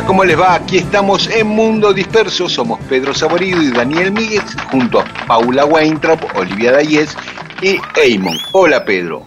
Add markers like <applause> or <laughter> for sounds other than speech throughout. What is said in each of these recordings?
Hola, ¿cómo les va? Aquí estamos en Mundo Disperso. Somos Pedro Saborido y Daniel Míguez, junto a Paula Weintraub, Olivia Dayes y Eamon. Hola, Pedro.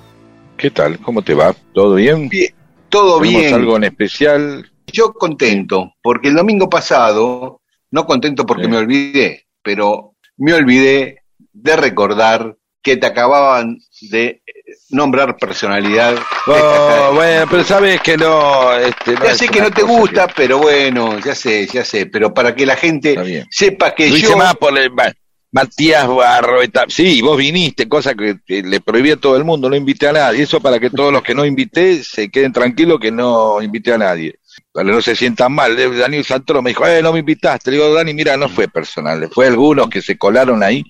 ¿Qué tal? ¿Cómo te va? ¿Todo bien? Bien, todo ¿Tenemos bien. algo en especial? Yo contento, porque el domingo pasado, no contento porque Sí. me olvidé, pero me olvidé de recordar que te acababan de nombrar personalidad. Oh, bueno, pero sabes que no... Este, no Ya sé que no te gusta, pero bueno, ya sé, ya sé, pero para que la gente sepa que hice yo... más por el- Ma- Matías Barro. eta- Sí, vos viniste, cosa que, que le prohibí a todo el mundo, no invité a nadie. Eso para que todos los que no invité se queden tranquilos que no invité a nadie. Para no se sientan mal. Eh, Daniel Santoro me dijo, eh, no me invitaste. Le digo, Dani, mira, no fue personal. Fue algunos que se colaron ahí.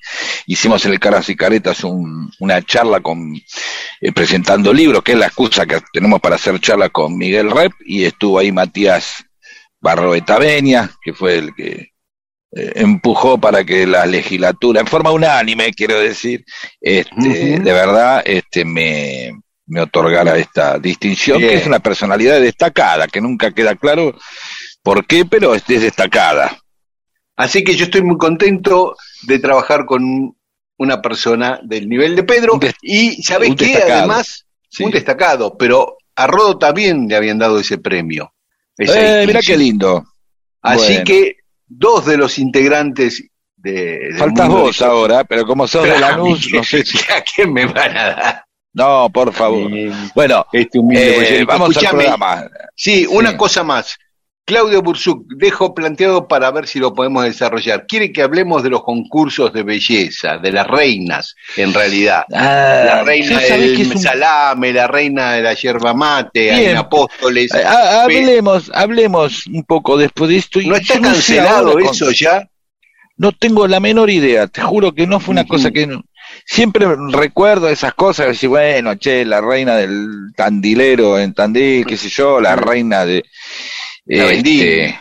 Hicimos en el Caras y Caretas un- una charla con eh, presentando libros, que es la excusa que tenemos para hacer charla con Miguel Rep. Y estuvo ahí Matías Barroeta Beña, que fue el que eh, empujó para que la legislatura, en forma unánime, quiero decir, este, de verdad, este, me, me otorgara esta distinción, Bien. que es una personalidad destacada, que nunca queda claro por qué, pero es es destacada. Así que yo estoy muy contento de trabajar con una persona del nivel de Pedro des- y ¿sabes qué? Además, Sí. un destacado, pero a Rodo también le habían dado ese premio. Eh, mira I15. qué lindo. Así Bueno. que dos de los integrantes de... Faltas vos de- ahora, pero como sos de Pero a Lanús, mí, no <laughs> sé si... ¿A quién me van a dar? No, por favor. Bueno, Este humilde eh, vamos al programa. Sí, una Sí. cosa más. Claudio Burzuk, dejo planteado para ver si lo podemos desarrollar. Quiere que hablemos de los concursos de belleza, de las reinas, en realidad. Ah, La reina del un- salame, la reina de la yerba mate, hay Bien. apóstoles. Eh, ha- hablemos, hablemos un poco después de esto. y ¿No está sé cancelado con- eso ya? No tengo la menor idea, te juro que no fue una cosa que no. Siempre recuerdo esas cosas, decir, bueno, che, la reina del tandilero en Tandil, qué sé yo, la reina de... La este,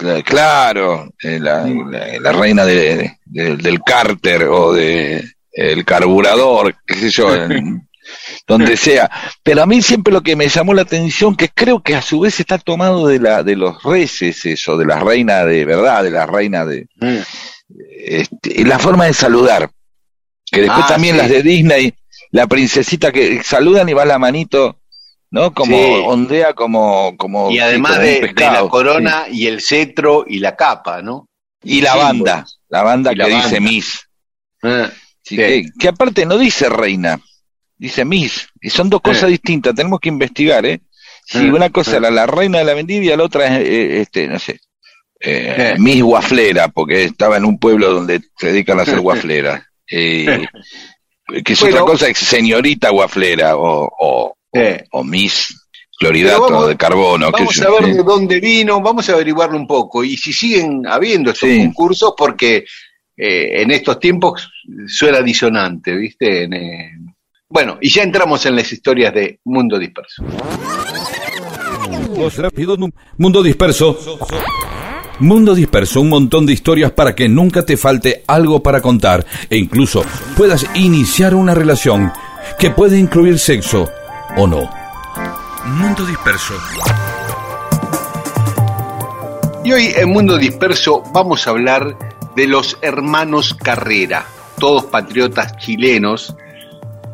la- claro, eh, la, la- la reina de, de- del cárter o de el carburador, qué sé yo, en- <laughs> donde sea. Pero a mí siempre lo que me llamó la atención, que creo que a su vez está tomado de la de los reyes eso, de la reina de verdad, de la reina de este, la forma de saludar. Que después Ah, también sí. las de Disney, la princesita que saludan y va la manito, ¿no? Como Sí. ondea como como Y además de, la corona y el cetro y la capa, ¿no? y la banda, la banda Y que la dice banda. Miss. Ah, que, que aparte no dice reina, dice Miss, y son dos cosas Sí. distintas, tenemos que investigar, ¿eh? Si una cosa era la reina de la vendivia, la otra es, eh, este, no sé, eh. Miss Guaflera, porque estaba en un pueblo donde se dedican a hacer <laughs> guafleras. Eh, <laughs> que es Bueno. otra cosa, es señorita guaflera o, o, o Miss Cloridato vamos- de carbono. Vamos a ver de dónde vino, vamos a averiguarlo un poco. Y si siguen habiendo estos Sí. concursos, porque eh, en estos tiempos suena disonante, ¿viste? En, eh, Bueno, y ya entramos en las historias de Mundo Disperso. Mundo disperso. Mundo disperso, un montón de historias para que nunca te falte algo para contar e incluso puedas iniciar una relación que puede incluir sexo o no. Mundo Disperso. Y hoy en Mundo Disperso vamos a hablar de los hermanos Carrera, todos patriotas chilenos,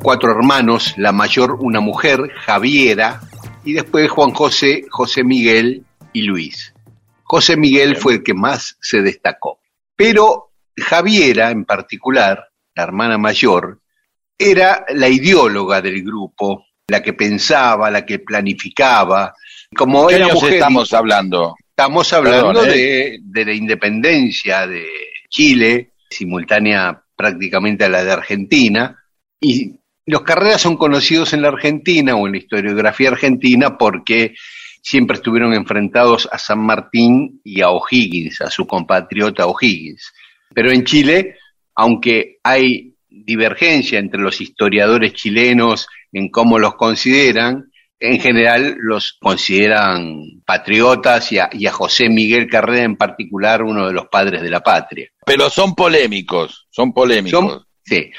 cuatro hermanos, la mayor una mujer, Javiera, y después Juan José, José Miguel y Luis. José Miguel fue el que más se destacó. Pero Javiera en particular, la hermana mayor, era la ideóloga del grupo, la que pensaba, la que planificaba. Como ¿Qué era mujer, estamos hablando? estamos hablando Perdón, ¿eh? de, de la independencia de Chile, simultánea prácticamente a la de Argentina, y los carreras son conocidos en la Argentina o en la historiografía argentina porque siempre estuvieron enfrentados a San Martín y a O'Higgins, a su compatriota O'Higgins. Pero en Chile, aunque hay divergencia entre los historiadores chilenos en cómo los consideran, en general los consideran patriotas y a, y a José Miguel Carrera en particular uno de los padres de la patria. Pero son polémicos, son polémicos. Son- sí.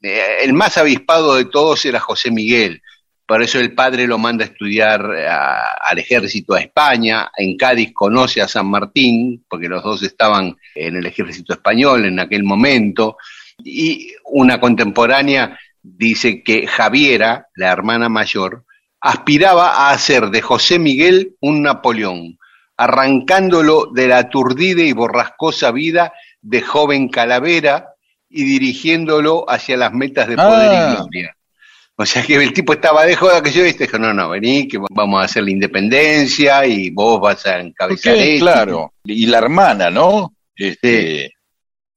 Eh, el más avispado de todos era José Miguel. Por eso el padre lo manda a estudiar a- al ejército a España. En Cádiz conoce a San Martín, porque los dos estaban en el ejército español en aquel momento. Y una contemporánea dice que Javiera, la hermana mayor, aspiraba a hacer de José Miguel un Napoleón, arrancándolo de la aturdida y borrascosa vida de joven calavera y dirigiéndolo hacia las metas de poder Ah. y gloria. O sea que el tipo estaba de joda que yo viste, dijo, no, no, vení, que vamos a hacer la independencia y vos vas a encabezar Porque, esto. claro, y la hermana, ¿no? Este,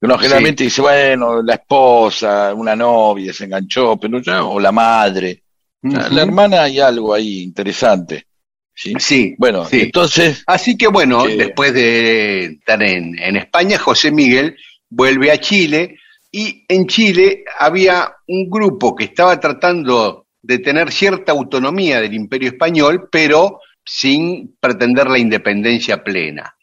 Uno generalmente dice, bueno, la esposa, una novia se enganchó, pero ya, o la madre. La hermana hay algo ahí interesante. ¿sí? Sí, Bueno, sí. entonces, Así que bueno, Sí. después de estar en, en España, José Miguel vuelve a Chile y en Chile había un grupo que estaba tratando de tener cierta autonomía del imperio español, pero sin pretender la independencia plena.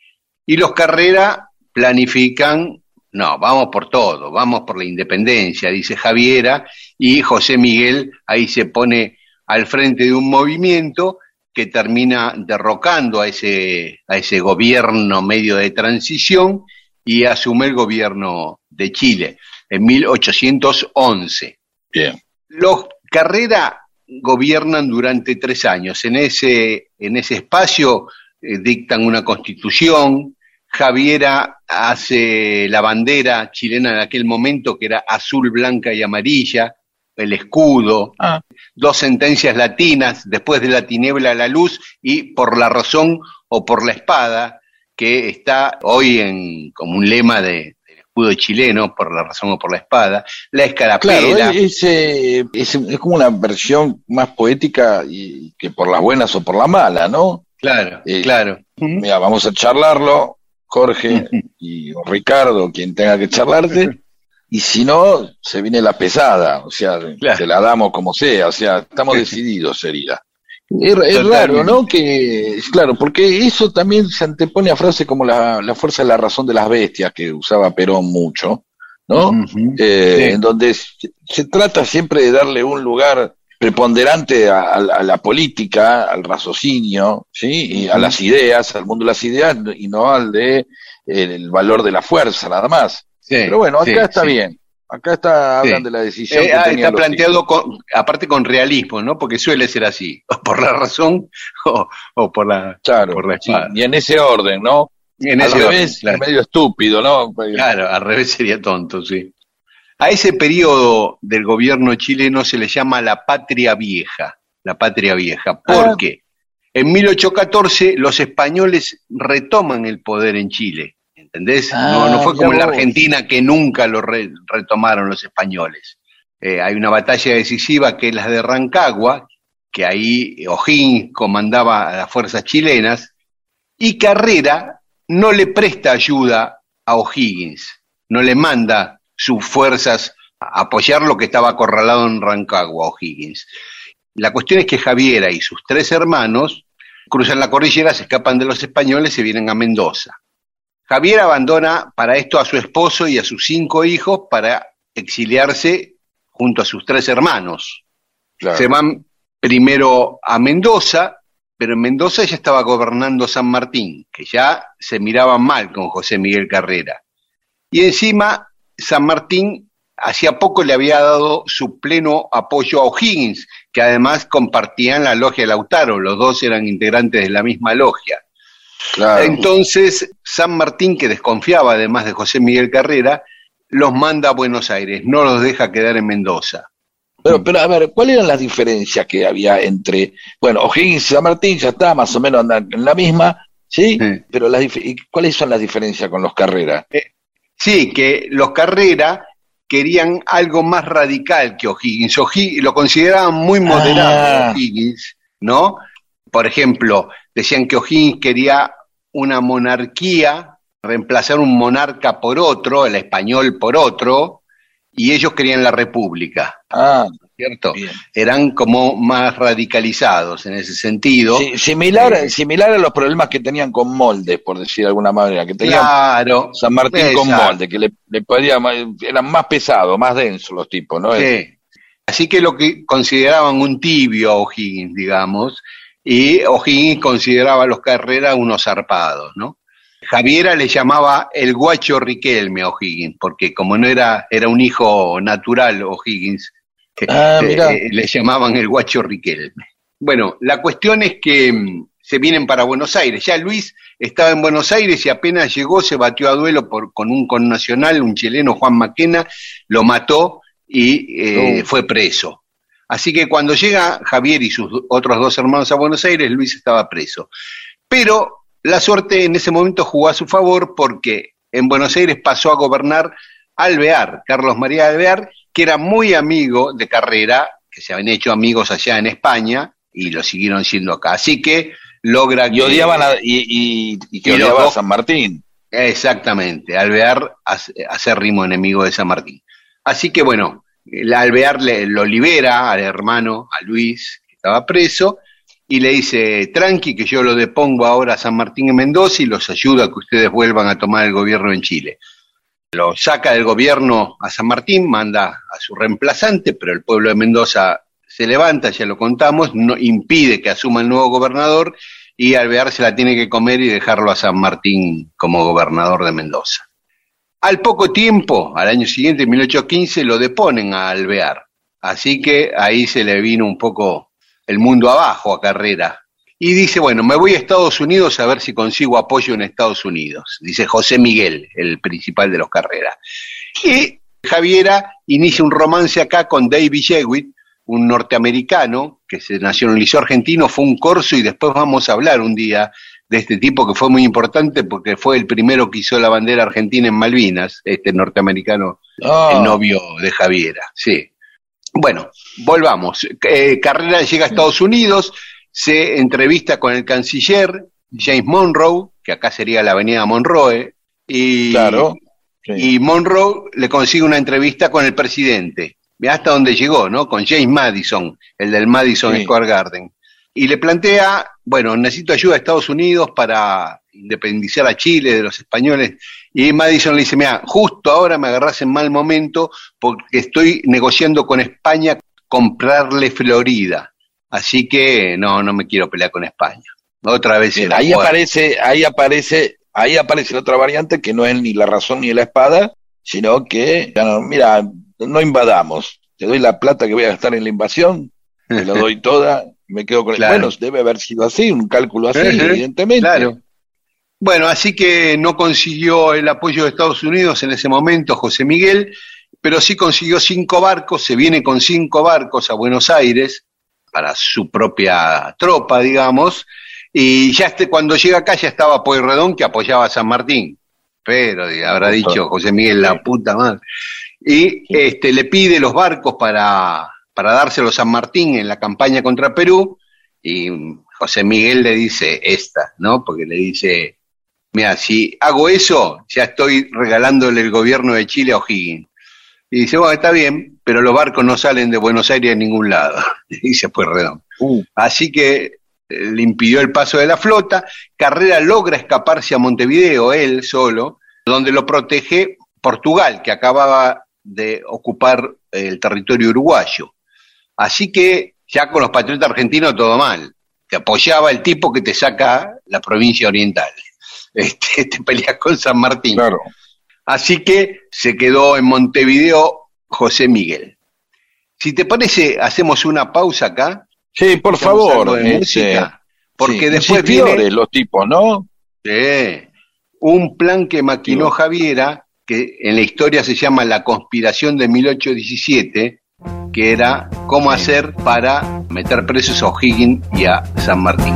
Y los Carrera planifican, no, vamos por todo, vamos por la independencia, dice Javiera, y José Miguel ahí se pone al frente de un movimiento que termina derrocando a ese, a ese gobierno medio de transición y asume el gobierno de Chile en 1811. bien. Los Carrera gobiernan durante tres años. En ese, en ese espacio eh, dictan una constitución. Javiera hace la bandera chilena en aquel momento, que era azul, blanca y amarilla, el escudo, Ah. dos sentencias latinas, después de la tiniebla a la luz y por la razón o por la espada, que está hoy en, como un lema de, escudo chileno, por la razón o por la espada, la escarapela. Claro, es, eh, es, es como una versión más poética y que por las buenas o por la mala, ¿no? Claro, Eh, claro. Mira, vamos a charlarlo, Jorge y Ricardo, quien tenga que charlarte, <laughs> y si no, se viene la pesada, o sea, Claro. te la damos como sea, o sea, estamos <laughs> decididos sería. Es, es raro, ¿no? Que, claro, porque eso también se antepone a frases como la, la fuerza de la razón de las bestias, que usaba Perón mucho, ¿no? Eh, Sí. en donde se, se trata siempre de darle un lugar preponderante a, a- a la política, al raciocinio, ¿sí? Y a las ideas, al mundo de las ideas, y no al de el valor de la fuerza, nada más. Sí, Pero bueno, acá sí, está sí. bien. Acá está, Sí. hablan de la decisión Eh, que ah, está planteado con, aparte con realismo, ¿no? Porque suele ser así, <laughs> o por la razón <laughs> o, o por la Claro, por la sí, espada. y en ese orden, ¿no? En Al ese orden, revés, claro. medio estúpido, ¿no? Claro, al revés sería tonto, sí. A ese periodo del gobierno chileno se le llama la patria vieja, la patria vieja. ¿Por Ah. qué? En 1814 los españoles retoman el poder en Chile, ¿entendés? no, Ah, no fue como en la. Argentina que nunca lo re- retomaron los españoles. Eh, hay una batalla decisiva que es la de Rancagua, que ahí O'Higgins comandaba a las fuerzas chilenas, y Carrera no le presta ayuda a O'Higgins, no le manda sus fuerzas a apoyar lo que estaba acorralado en Rancagua, O'Higgins. La cuestión es que Javiera y sus tres hermanos cruzan la cordillera, se escapan de los españoles y vienen a Mendoza. Javier abandona para esto a su esposo y a sus cinco hijos para exiliarse junto a sus tres hermanos. Se van primero a Mendoza, pero en Mendoza ya estaba gobernando San Martín, que ya se miraba mal con José Miguel Carrera. Y encima, San Martín hacía poco le había dado su pleno apoyo a O'Higgins, que además compartían la logia de Lautaro, los dos eran integrantes de la misma logia. Entonces, San Martín, que desconfiaba además de José Miguel Carrera, los manda a Buenos Aires, no los deja quedar en Mendoza. Pero, pero a ver, ¿cuáles eran las diferencias que había entre, bueno, O'Higgins y San Martín ya está, más o menos en la misma, ¿sí? Pero las, ¿cuáles son las diferencias con los Carrera? Eh, sí, que los Carrera querían algo más radical que O'Higgins. O'Higgins lo consideraban muy moderado ah. O'Higgins, ¿no? Por ejemplo, decían que O'Higgins quería una monarquía, reemplazar un monarca por otro, el español por otro, y ellos querían la república. Ah, ¿cierto? Eran como más radicalizados en ese sentido. similar, eh, similar a los problemas que tenían con moldes, por decir de alguna manera, que tenían claro, San Martín con molde, que le, le podía, eran más pesados, más densos los tipos, ¿no? Sí. Así que lo que consideraban un tibio O'Higgins, digamos, y O'Higgins consideraba a los Carreras unos zarpados, ¿no? Javiera le llamaba el guacho Riquelme a O'Higgins, porque como no era, era un hijo natural O'Higgins, ah, eh, eh, le llamaban el guacho Riquelme. Bueno, la cuestión es que mm, se vienen para Buenos Aires. Ya Luis estaba en Buenos Aires y apenas llegó se batió a duelo por, con un connacional, un chileno, Juan Maquena, lo mató y eh, fue preso. Así que cuando llega Javier y sus otros dos hermanos a Buenos Aires, Luis estaba preso. Pero la suerte en ese momento jugó a su favor porque en Buenos Aires pasó a gobernar Alvear, Carlos María Alvear, que era muy amigo de Carrera, que se habían hecho amigos allá en España y lo siguieron siendo acá. Así que logra y Odiaban y, que odiaba a San Martín. Exactamente, Alvear hace rimo enemigo de San Martín. Así que bueno, Alvear le, lo libera al hermano, a Luis, que estaba preso, y le dice, tranqui, que yo lo depongo ahora a San Martín en Mendoza y los ayudo a que ustedes vuelvan a tomar el gobierno en Chile. Lo saca del gobierno a San Martín, manda a su reemplazante, pero el pueblo de Mendoza se levanta, ya lo contamos, no impide que asuma el nuevo gobernador y Alvear se la tiene que comer y dejarlo a San Martín como gobernador de Mendoza. Al poco tiempo, al año siguiente, en 1815, lo deponen a Alvear. Así que ahí se le vino un poco el mundo abajo a Carrera. Y dice, bueno, me voy a Estados Unidos a ver si consigo apoyo en Estados Unidos. Dice José Miguel, el principal de los Carreras. Y Javiera inicia un romance acá con David Jewitt, un norteamericano que se liceo argentino, fue un corso y después vamos a hablar un día de este tipo que fue muy importante porque fue el primero que hizo la bandera argentina en Malvinas, este norteamericano, ah. el novio de Javiera, sí. Bueno, volvamos. Eh, Carrera llega a Estados Unidos, se entrevista con el canciller James Monroe, que acá sería la avenida Monroe, y, claro, y Monroe le consigue una entrevista con el presidente. Hasta donde llegó, ¿no? Con James Madison, el del Madison Square Garden y le plantea, bueno, necesito ayuda de Estados Unidos para independizar a Chile de los españoles. Y Madison le dice, mira, justo ahora me agarras en mal momento porque estoy negociando con España comprarle Florida. Así que no, no me quiero pelear con España. Otra vez. ahí aparece, ahí aparece, ahí aparece otra variante que no es ni la razón ni la espada, sino que, mira, no invadamos. Te doy la plata que voy a gastar en la invasión, te lo doy <laughs> toda me quedo con Bueno, debe haber sido así, un cálculo así, evidentemente. Claro. Bueno, así que no consiguió el apoyo de Estados Unidos en ese momento José Miguel, pero sí consiguió cinco barcos, se viene con cinco barcos a Buenos Aires para su propia tropa, digamos, y ya este, cuando llega acá ya estaba Pueyrredón que apoyaba a San Martín, pero habrá dicho José Miguel la puta madre, y este, le pide los barcos para para dárselo a San Martín en la campaña contra Perú, y José Miguel le dice esta, ¿no? Porque le dice, mira, si hago eso, ya estoy regalándole el gobierno de Chile a O'Higgins. Y dice, bueno, está bien, pero los barcos no salen de Buenos Aires a ningún lado. <laughs> dice, pues redón. Uh. Así que eh, le impidió el paso de la flota. Carrera logra escaparse a Montevideo, él solo, donde lo protege Portugal, que acababa de ocupar el territorio uruguayo. Así que ya con los patriotas argentinos todo mal. Te apoyaba el tipo que te saca la provincia oriental. <laughs> Este, te peleas con San Martín. Claro. Así que se quedó en Montevideo José Miguel. Si te parece, hacemos una pausa acá. Sí, por favor. de este, porque sí, después viene los tipos, ¿no? Sí. un plan que maquinó. Javiera, que en la historia se llama La conspiración de 1817, que era cómo hacer para meter presos a O'Higgins y a San Martín.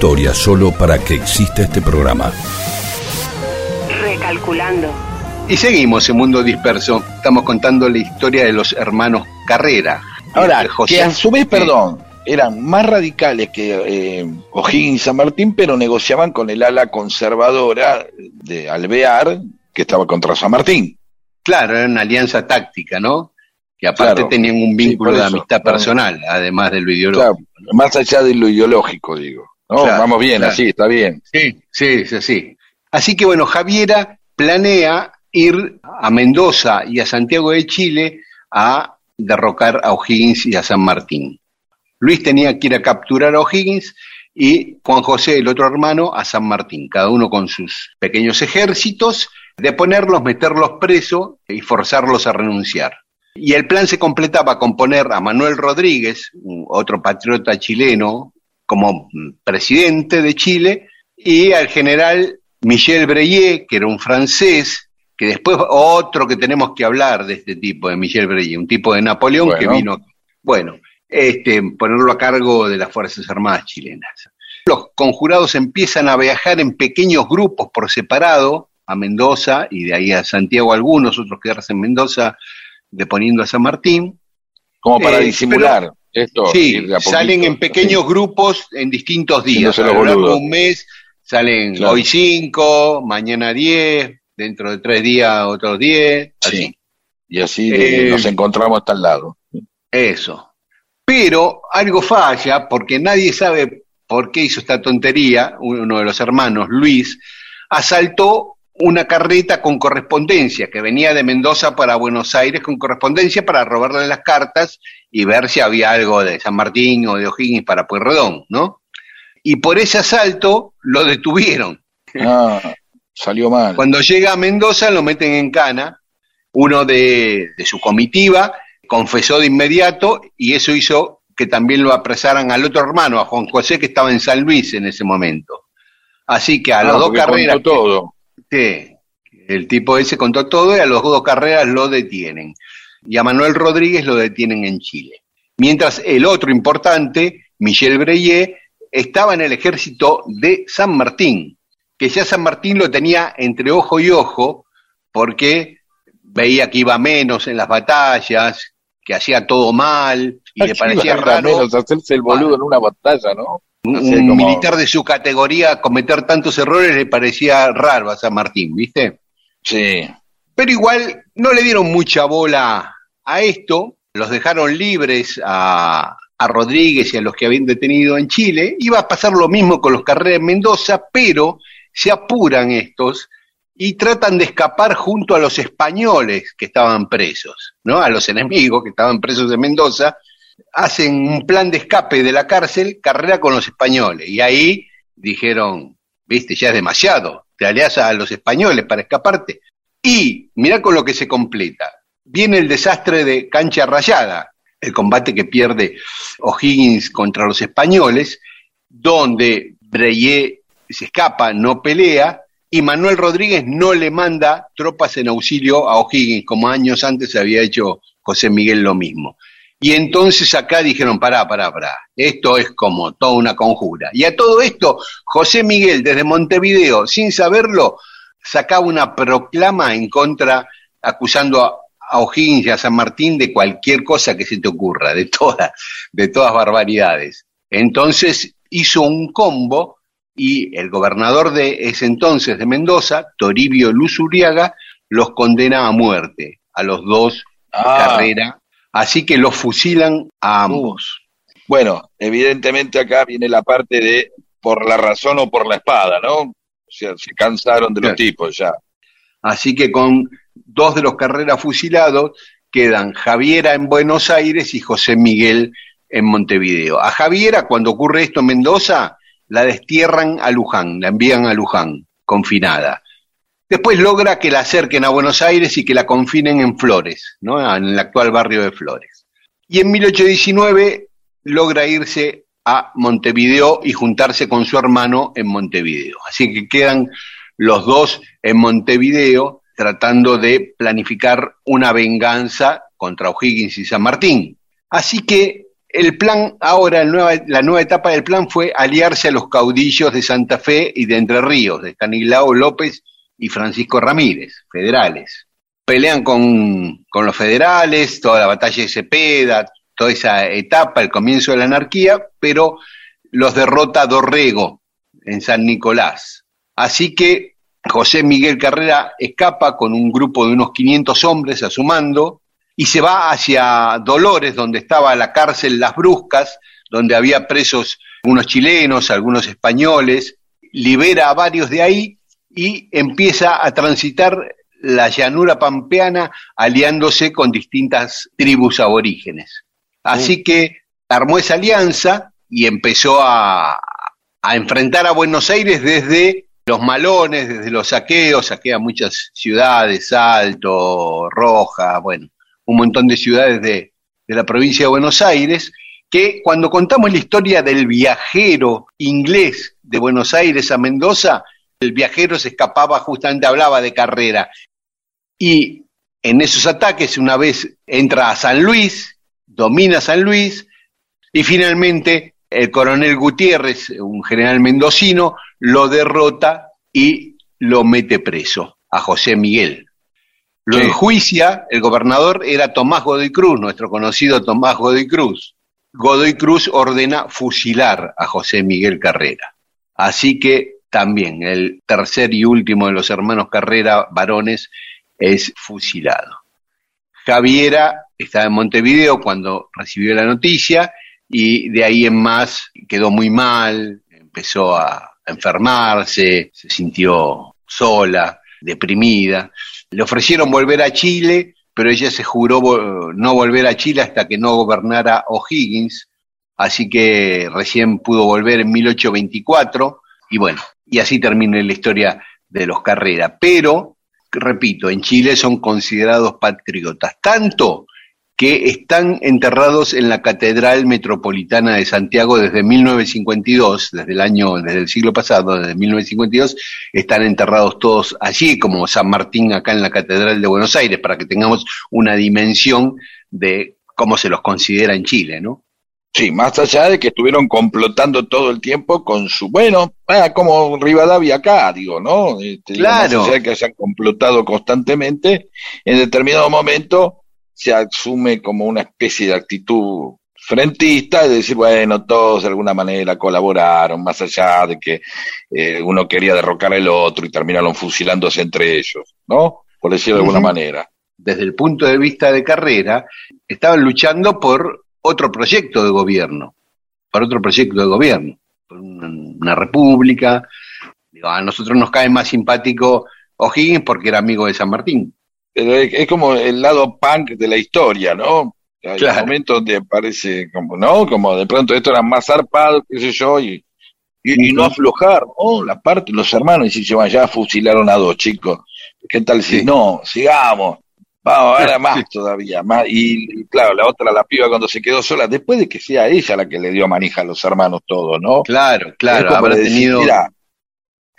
Historia solo para que exista este programa. Recalculando. Y seguimos en Mundo Disperso. Estamos contando la historia de los hermanos Carrera. Ahora, De José- que a su vez, Sí. perdón, eran más radicales que eh, O'Higgins y San Martín, pero negociaban con el ala conservadora de Alvear, que estaba contra San Martín. Claro, era una alianza táctica, ¿no? Que aparte Claro. tenían un vínculo de amistad Claro. personal, además de lo Claro, ideológico. más allá de lo ideológico, digo. No, Claro, vamos bien, claro. así, está bien. Sí, sí, sí, sí. Así que bueno, Javiera planea ir a Mendoza y a Santiago de Chile a derrocar a O'Higgins y a San Martín. Luis tenía que ir a capturar a O'Higgins y Juan José, el otro hermano, a San Martín, cada uno con sus pequeños ejércitos, de ponerlos, meterlos presos y forzarlos a renunciar. Y el plan se completaba con poner a Manuel Rodríguez, otro patriota chileno, como presidente de Chile, y al general Michel Breillet, que era un francés, que después otro que tenemos que hablar de este tipo, de Michel Breillet, un tipo de Napoleón que vino, bueno, este, ponerlo a cargo de las Fuerzas Armadas chilenas. Los conjurados empiezan a viajar en pequeños grupos por separado a Mendoza y de ahí a Santiago algunos, otros quedarse en Mendoza deponiendo a San Martín. Como para Eh, disimular esto. Sí, salen en pequeños grupos en distintos días. A los lo largo de boludos. un mes salen Claro. hoy cinco, mañana diez, dentro de tres días otros diez, así. Sí. Y así Eh, nos encontramos hasta al lado. Eso. Pero algo falla porque nadie sabe por qué hizo esta tontería. Uno de los hermanos, Luis, asaltó una carreta con correspondencia que venía de Mendoza para Buenos Aires con correspondencia para robarle las cartas y ver si había algo de San Martín o de O'Higgins para Pueyrredón, ¿no? Y por ese asalto lo detuvieron. Ah, salió mal. Cuando llega a Mendoza lo meten en cana, uno de, de su comitiva confesó de inmediato y eso hizo que también lo apresaran al otro hermano, a Juan José, que estaba en San Luis en ese momento. Así que a Ah, las dos carreras, todo. Sí, el tipo ese contó todo y a las dos carreras lo detienen. Y a Manuel Rodríguez lo detienen en Chile. Mientras el otro importante, Michel Breillet, estaba en el ejército de San Martín, que ya San Martín lo tenía entre ojo y ojo, porque veía que iba menos en las batallas, que hacía todo mal, y le parecía raro menos hacerse el boludo en una batalla, ¿no? un, como- militar de su categoría cometer tantos errores le parecía raro a San Martín, ¿viste? Sí. Pero igual no le dieron mucha bola a esto, los dejaron libres a, a Rodríguez y a los que habían detenido en Chile. Iba a pasar lo mismo con los Carreras en Mendoza, pero se apuran estos y tratan de escapar junto a los españoles que estaban presos, ¿no? A los enemigos que estaban presos en Mendoza, hacen un plan de escape de la cárcel, carrera con los españoles. Y ahí dijeron, viste, ya es demasiado, te alias a los españoles para escaparte. Y mirá con lo que se completa. Viene el desastre de Cancha Rayada, el combate que pierde O'Higgins contra los españoles, donde Breyer se escapa, no pelea, y Manuel Rodríguez no le manda tropas en auxilio a O'Higgins, como años antes había hecho José Miguel lo mismo. Y entonces acá dijeron, pará, pará, pará, esto es como toda una conjura. Y a todo esto, José Miguel desde Montevideo, sin saberlo, sacaba una proclama en contra, acusando a, O'Higgins y a San Martín de cualquier cosa que se te ocurra, de todas, de todas barbaridades. Entonces hizo un combo y el gobernador de ese entonces de Mendoza, Toribio Luzuriaga, los condena a muerte, a los dos Ah. Carrera, así que los fusilan a ambos. Bueno, evidentemente acá viene la parte de por la razón o por la espada, ¿no? O sea, se cansaron de los tipos ya. Así que con dos de los Carreras fusilados quedan Javiera en Buenos Aires y José Miguel en Montevideo. A Javiera, cuando ocurre esto en Mendoza, la destierran a Luján, la envían a Luján, confinada. Después logra que la acerquen a Buenos Aires y que la confinen en Flores, ¿no? en el actual barrio de Flores. Y en 1819 logra irse a Montevideo y juntarse con su hermano en Montevideo. Así que quedan los dos en Montevideo tratando de planificar una venganza contra O'Higgins y San Martín. Así que el plan ahora, la nueva etapa del plan fue aliarse a los caudillos de Santa Fe y de Entre Ríos, de Stanislao López y Francisco Ramírez, federales. Pelean con, con los federales, toda la batalla de Cepeda, toda esa etapa, el comienzo de la anarquía, pero los derrota Dorrego en San Nicolás. Así que José Miguel Carrera escapa con un grupo de unos 500 hombres a su mando y se va hacia Dolores, donde estaba la cárcel Las Bruscas, donde había presos algunos chilenos, algunos españoles, libera a varios de ahí y empieza a transitar la llanura pampeana aliándose con distintas tribus aborígenes. Así que armó esa alianza y empezó a, a enfrentar a Buenos Aires desde los malones, desde los saqueos, saquea muchas ciudades, Salto, Roja, bueno, un montón de ciudades de, de la provincia de Buenos Aires, que cuando contamos la historia del viajero inglés de Buenos Aires a Mendoza, el viajero se escapaba, justamente hablaba de carrera. Y en esos ataques, una vez entra a San Luis, domina San Luis, y finalmente el coronel Gutiérrez, un general mendocino, lo derrota y lo mete preso a José Miguel. Lo Sí. enjuicia, el gobernador era Tomás Godoy Cruz, nuestro conocido Tomás Godoy Cruz. Godoy Cruz ordena fusilar a José Miguel Carrera. Así que también el tercer y último de los hermanos Carrera varones es fusilado. Javiera estaba en Montevideo cuando recibió la noticia y de ahí en más quedó muy mal, empezó a, a enfermarse, se sintió sola, deprimida. Le ofrecieron volver a Chile, pero ella se juró no volver a Chile hasta que no gobernara O'Higgins, así que recién pudo volver en 1824 y bueno, y así termina la historia de los Carrera. Pero, repito, en Chile son considerados patriotas, tanto que están enterrados en la Catedral Metropolitana de Santiago desde 1952, desde el año, desde el siglo pasado, desde 1952, están enterrados todos allí, como San Martín acá en la Catedral de Buenos Aires, para que tengamos una dimensión de cómo se los considera en Chile, ¿no? Sí, más allá de que estuvieron complotando todo el tiempo con su, bueno, ah, como Rivadavia acá, digo, ¿no? Este, Claro. Más allá de que hayan complotado constantemente, en determinado momento se asume como una especie de actitud frentista, de decir, bueno, todos de alguna manera colaboraron, más allá de que eh, uno quería derrocar al otro y terminaron fusilándose entre ellos. ¿no? Por decirlo de alguna manera. Desde el punto de vista de carrera, estaban luchando por otro proyecto de gobierno, por otro proyecto de gobierno, por una, una república. Digo, a nosotros nos cae más simpático O'Higgins porque era amigo de San Martín. Pero es, es como el lado punk de la historia, ¿no? Hay Claro. momentos donde parece como, ¿no? Como de pronto esto era más zarpado, qué sé yo, y, y, y no aflojar, ¿no? La parte, los hermanos, y si se van, ya fusilaron a dos chicos. ¿Qué tal si Sí. no? Sigamos. Vamos, ahora <laughs> más todavía, más. Y, y claro, la otra, la piba cuando se quedó sola, después de que sea ella la que le dio manija a los hermanos todos, ¿no? Claro, claro, habrá de decir, tenido. mira,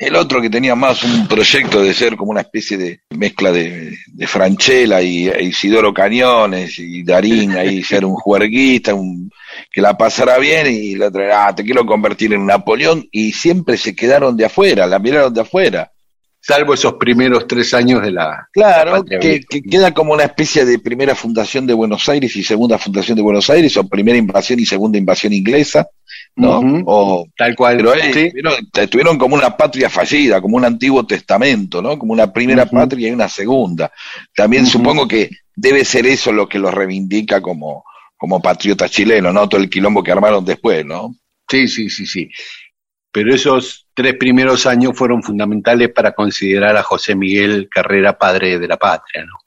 el otro que tenía más un proyecto de ser como una especie de mezcla de, de Franchella y, e Isidoro Cañones y Darín, ahí <laughs> ser un juerguista, un, que la pasara bien y la otra, ah, te quiero convertir en Napoleón y siempre se quedaron de afuera, la miraron de afuera. salvo esos primeros tres años de la. Claro, la que queda como una especie de primera fundación de Buenos Aires y segunda fundación de Buenos Aires, o primera invasión y segunda invasión inglesa, ¿no? O Tal cual. Pero eh, sí. tuvieron, tuvieron como una patria fallida, como un antiguo testamento, ¿no? Como una primera patria y una segunda. También supongo que debe ser eso lo que los reivindica como, como patriotas chilenos, ¿no? Todo el quilombo que armaron después, ¿no? Sí, sí, sí, sí. Pero esos tres primeros años fueron fundamentales para considerar a José Miguel Carrera padre de la patria, ¿no?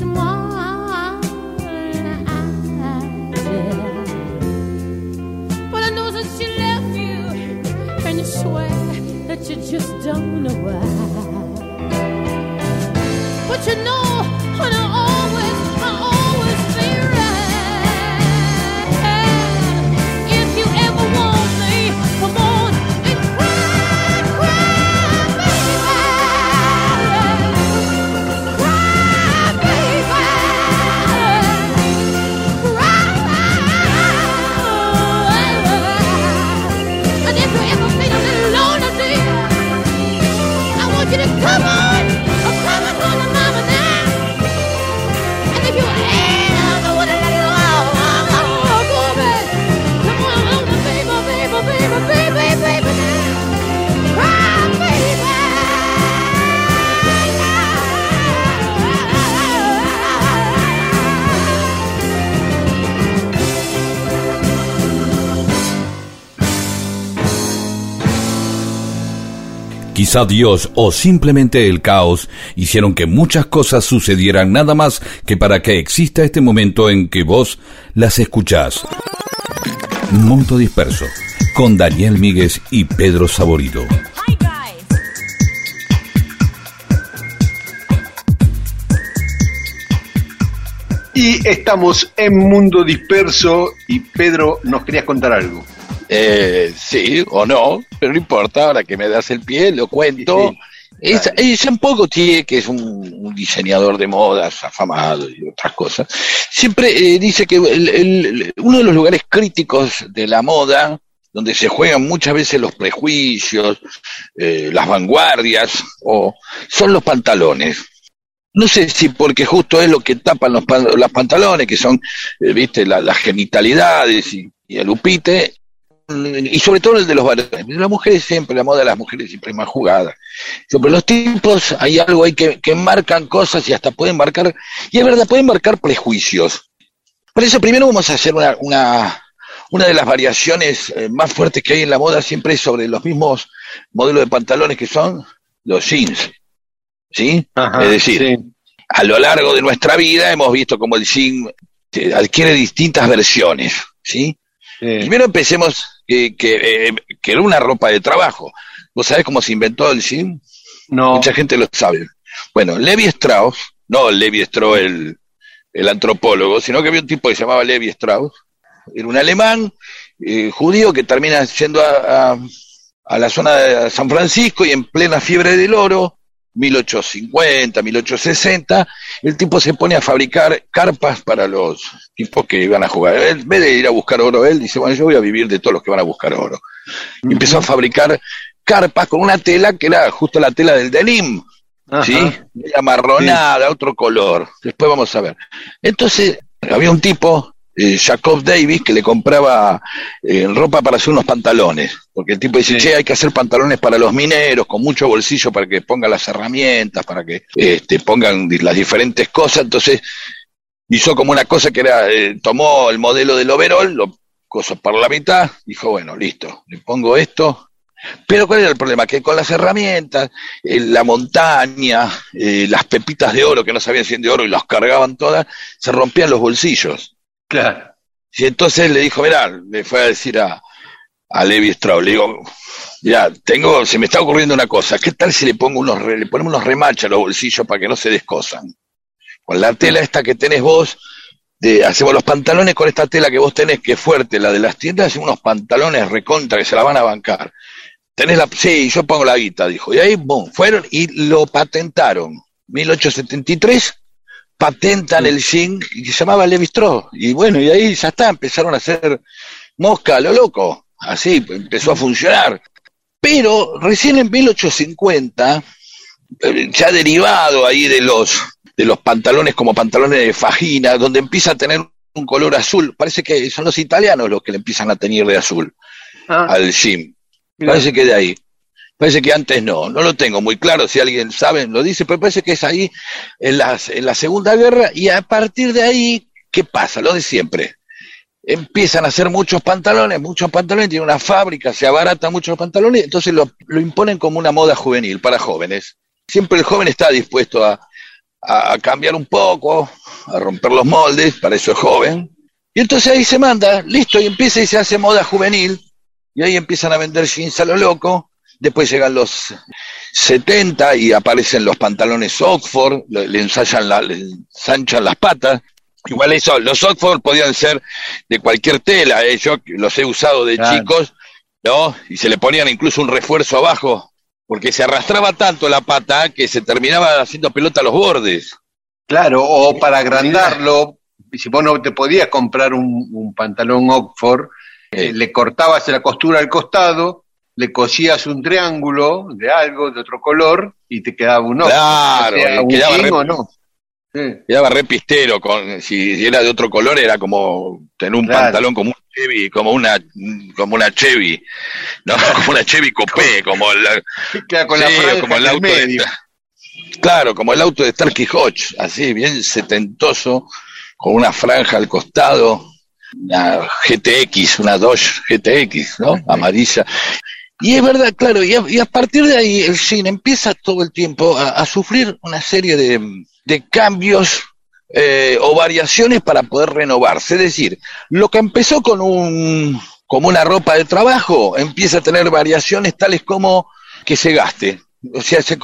You and you swear that you just don't know why. But you know, Quizá Dios o simplemente el caos hicieron que muchas cosas sucedieran nada más que para que exista este momento en que vos las escuchás. Monto Disperso, con Daniel Míguez y Pedro Saborido. Y estamos en Mundo Disperso y Pedro, nos querías contar algo. Eh, sí o no, pero no importa, ahora que me das el pie, lo cuento. Sí, Es, es Jean Paul Gaultier, que es un, un diseñador de modas afamado y otras cosas, siempre eh, dice que el- el- uno de los lugares críticos de la moda, donde se juegan muchas veces los prejuicios, eh, las vanguardias, o son los pantalones. No sé si porque justo es lo que tapan los, pan- los pantalones, que son, eh, viste, la- las genitalidades y, y el upite, y sobre todo el de los varones. Las mujeres siempre, la moda de las mujeres siempre es más jugada. Sobre los tipos hay algo ahí que, que marcan cosas y hasta pueden marcar, y es verdad, pueden marcar prejuicios. Por eso primero vamos a hacer una, una, una de las variaciones eh, más fuertes que hay en la moda, siempre es sobre los mismos modelos de pantalones que son los jeans. ¿Sí? Ajá, es decir, sí. a lo largo de nuestra vida hemos visto como el jean eh, adquiere distintas versiones. ¿Sí? Sí. Primero empecemos que, que, eh, que era una ropa de trabajo. ¿Vos sabés cómo se inventó el jean? No, Mucha gente lo sabe. Bueno, Levi Strauss, no Levi Strauss el, el antropólogo, sino que había un tipo que se llamaba Levi Strauss, era un alemán eh, judío que termina yendo a, a- a la zona de San Francisco y en plena fiebre del oro, 1850, 1860, el tipo se pone a fabricar carpas para los tipos que iban a jugar. Él, en vez de ir a buscar oro, él dice, bueno, yo voy a vivir de todos los que van a buscar oro. Y empezó a fabricar carpas con una tela que era justo la tela del denim, Ajá. ¿sí? Media marronada, otro color. Después vamos a ver. Entonces, había un tipo, eh, Jacob Davis, que le compraba eh, ropa para hacer unos pantalones. Porque el tipo dice, Sí. che, hay que hacer pantalones para los mineros, con mucho bolsillo para que pongan las herramientas, para que este, pongan las diferentes cosas. Entonces, hizo como una cosa que era, eh, tomó el modelo del overall, lo coso por la mitad, dijo, bueno, listo, le pongo esto. Pero ¿cuál era el problema? Que con las herramientas, eh, la montaña, eh, las pepitas de oro que no sabían si de oro y las cargaban todas, se rompían los bolsillos. Claro. Y entonces le dijo, mirá, le fue a decir a, a Levi Strauss, le digo, mirá, tengo, se me está ocurriendo una cosa, ¿qué tal si le pongo unos, le ponemos unos remaches a los bolsillos para que no se descosan? Con la tela esta que tenés vos, de, hacemos los pantalones con esta tela que vos tenés, que es fuerte, la de las tiendas, hacemos unos pantalones recontra que se la van a bancar. Tenés la, sí, yo pongo la guita, dijo. Y ahí, boom, fueron y lo patentaron. 1873, patentan el jean que se llamaba Levi Strauss. Y bueno, y ahí ya está, empezaron a hacer mosca a lo loco. Así, empezó a funcionar. Pero recién en 1850, eh, ya derivado ahí de los, de los pantalones como pantalones de fajina, donde empieza a tener un color azul, parece que son los italianos los que le empiezan a teñir de azul Ah, al. Mirá. Parece que de ahí. Parece que antes no, no lo tengo muy claro, si alguien sabe lo dice, pero parece que es ahí en, la Segunda Guerra y a partir de ahí, ¿qué pasa? Lo de siempre. Empiezan a hacer muchos pantalones, muchos pantalones, tiene una fábrica, se abaratan muchos pantalones, entonces lo, lo imponen como una moda juvenil para jóvenes. Siempre el joven está dispuesto a- a cambiar un poco, a romper los moldes, para eso es joven. Y entonces ahí se manda, listo, y empieza y se hace moda juvenil, y ahí empiezan a vender jeans a lo loco. Después llegan los 70 y aparecen los pantalones Oxford, le, ensayan la- le ensanchan las patas. Igual eso, los Oxford podían ser de cualquier tela, eh, yo los he usado de Claro. chicos, ¿no? Y se le ponían incluso un refuerzo abajo, porque se arrastraba tanto la pata que se terminaba haciendo pelota a los bordes. Claro, o para agrandarlo, si vos no te podías comprar un, un pantalón Oxford, eh, le cortabas la costura al costado, le cosías un triángulo de algo, de otro color, y te quedaba un Oxford. Claro, O sea, y un quedaba jean re- o no. Sí. Quedaba re pistero, con, si era de otro color era como tener un Claro. pantalón como un Chevy, como una, como una Chevy, no, <laughs> como una Chevy Coupé, como la, Queda con la sí, como el auto de claro, como el auto de Starkey Hodge, así, bien setentoso, con una franja al costado, una GTX, una Dodge GTX, ¿no? Amarilla. Y es verdad, claro, y a, y a partir de ahí el cine empieza todo el tiempo a, a sufrir una serie de, de cambios eh, o variaciones para poder renovarse. Es decir, lo que empezó con un como una ropa de trabajo empieza a tener variaciones tales como que se gaste. O sea, se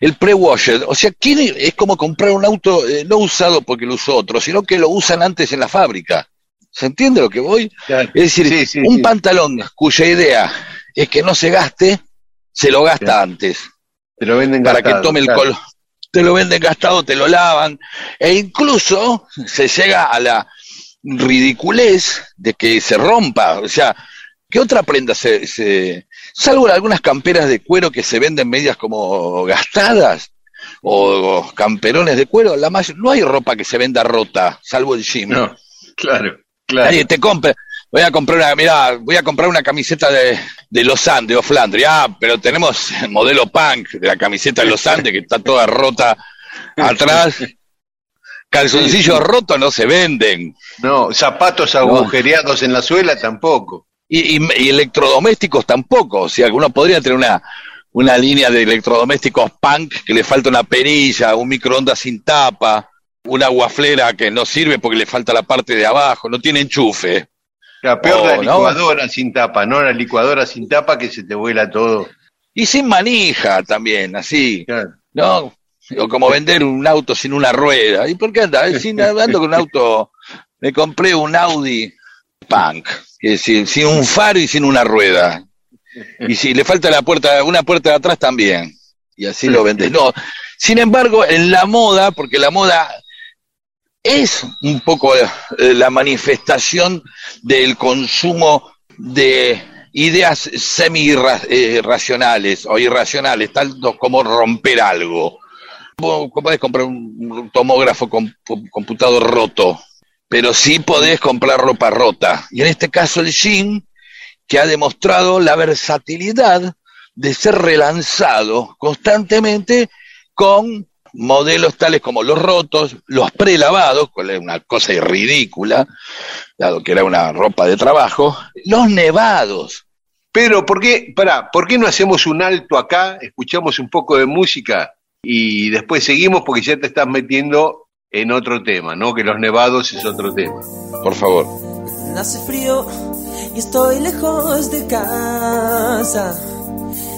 el pre-washer. O sea, ¿quién es como comprar un auto eh, no usado porque lo usó otro, sino que lo usan antes en la fábrica. ¿Se entiende lo que voy? Claro. Es decir, Sí, sí, un sí. pantalón cuya idea es que no se gaste, se lo gasta antes Te lo venden para que gastado, tome el claro. color. Te lo venden gastado, te lo lavan, e incluso se llega a la ridiculez de que se rompa. O sea, ¿qué otra prenda se, se- salvo algunas camperas de cuero que se venden medias como gastadas? O camperones de cuero, la may- no hay ropa que se venda rota, salvo el jean. No, claro, claro. Nadie te compra. Voy a comprar una, mirá, voy a comprar una camiseta de, de Los Andes o Flandria. Ah, pero tenemos el modelo punk de la camiseta de Los Andes que está toda rota atrás. Calzoncillos rotos no se venden. No, zapatos agujereados en la suela tampoco. Y, y- y electrodomésticos tampoco. O sea, uno podría tener una, una línea de electrodomésticos punk que le falta una perilla, un microondas sin tapa, una guaflera que no sirve porque le falta la parte de abajo, no tiene enchufe. La peor Oh, la ¿no? licuadora sin tapa, no la licuadora sin tapa que se te vuela todo. Y sin manija también, así. Claro. ¿no? O como vender un auto sin una rueda. ¿Y por qué anda? Sin, ando con un auto, me compré un Audi Punk, que sin, sin un faro y sin una rueda. Y si le falta la puerta, una puerta de atrás también. Y así lo vendes. No. Sin embargo, en la moda, porque la moda es un poco eh, la manifestación del consumo de ideas semi-racionales o irracionales, tal como romper algo. Podés comprar un tomógrafo con computador roto, pero sí podés comprar ropa rota. Y en este caso el jean, que ha demostrado la versatilidad de ser relanzado constantemente con modelos tales como los rotos, los prelavados, cual es una cosa ridícula, dado que era una ropa de trabajo, los nevados. Pedro, ¿por qué, para, ¿por qué no hacemos un alto acá, escuchamos un poco de música y después seguimos porque ya te estás metiendo en otro tema, ¿no? Que los nevados es otro tema. Por favor. Hace frío y estoy lejos de casa.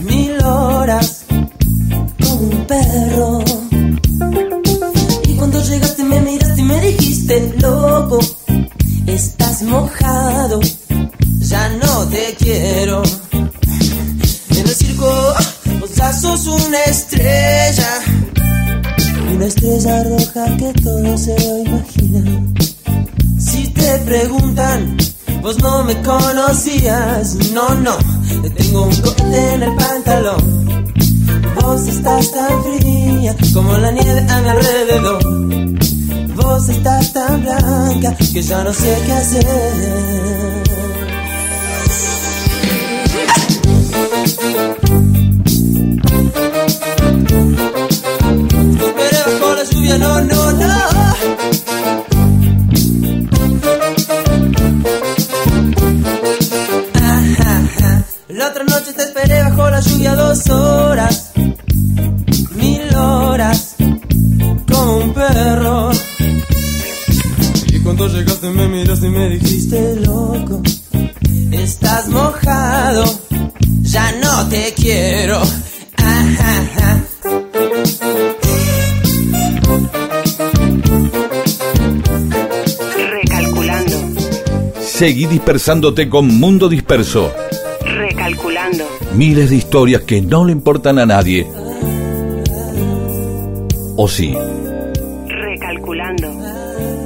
mil horas como un perro. Y cuando llegaste me miraste y me dijiste, loco, estás mojado, ya no te quiero. En el circo vos ya sos una estrella, una estrella roja que todo se lo imagina. Si te preguntan, vos no me conocías, no, no tengo un cohete en el pantalón. Vos estás tan fría como la nieve a mi alrededor. Vos estás tan blanca que ya no sé qué hacer. Esperé bajo la lluvia, no, no, no. La lluvia dos horas, mil horas, como un perro. Y cuando llegaste me miraste y me dijiste, loco, estás mojado, ya no te quiero. Ajá, Recalculando, Seguí dispersándote con Mundo Disperso. recalculando, Miles de historias que no le importan a nadie. ¿O sí? recalculando,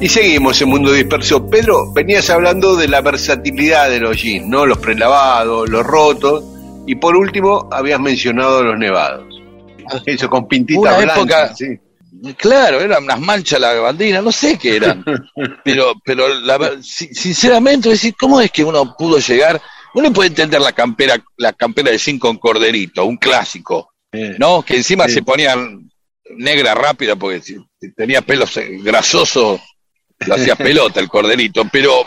Y seguimos en Mundo Disperso. Pedro, venías hablando de la versatilidad de los jeans, ¿no? Los prelavados, los rotos. Y por último, habías mencionado los nevados. <laughs> Eso con pintitas Una blancas. época- sí. Claro, eran unas manchas la bandina, no sé qué eran. <laughs> Pero, pero la sinceramente, decir, ¿cómo es que uno pudo llegar? Uno puede entender la campera, la campera de zinc con corderito, un clásico, ¿no? Que encima se ponían negra rápida porque si, tenía pelos grasosos, lo hacía <laughs> pelota el corderito, pero,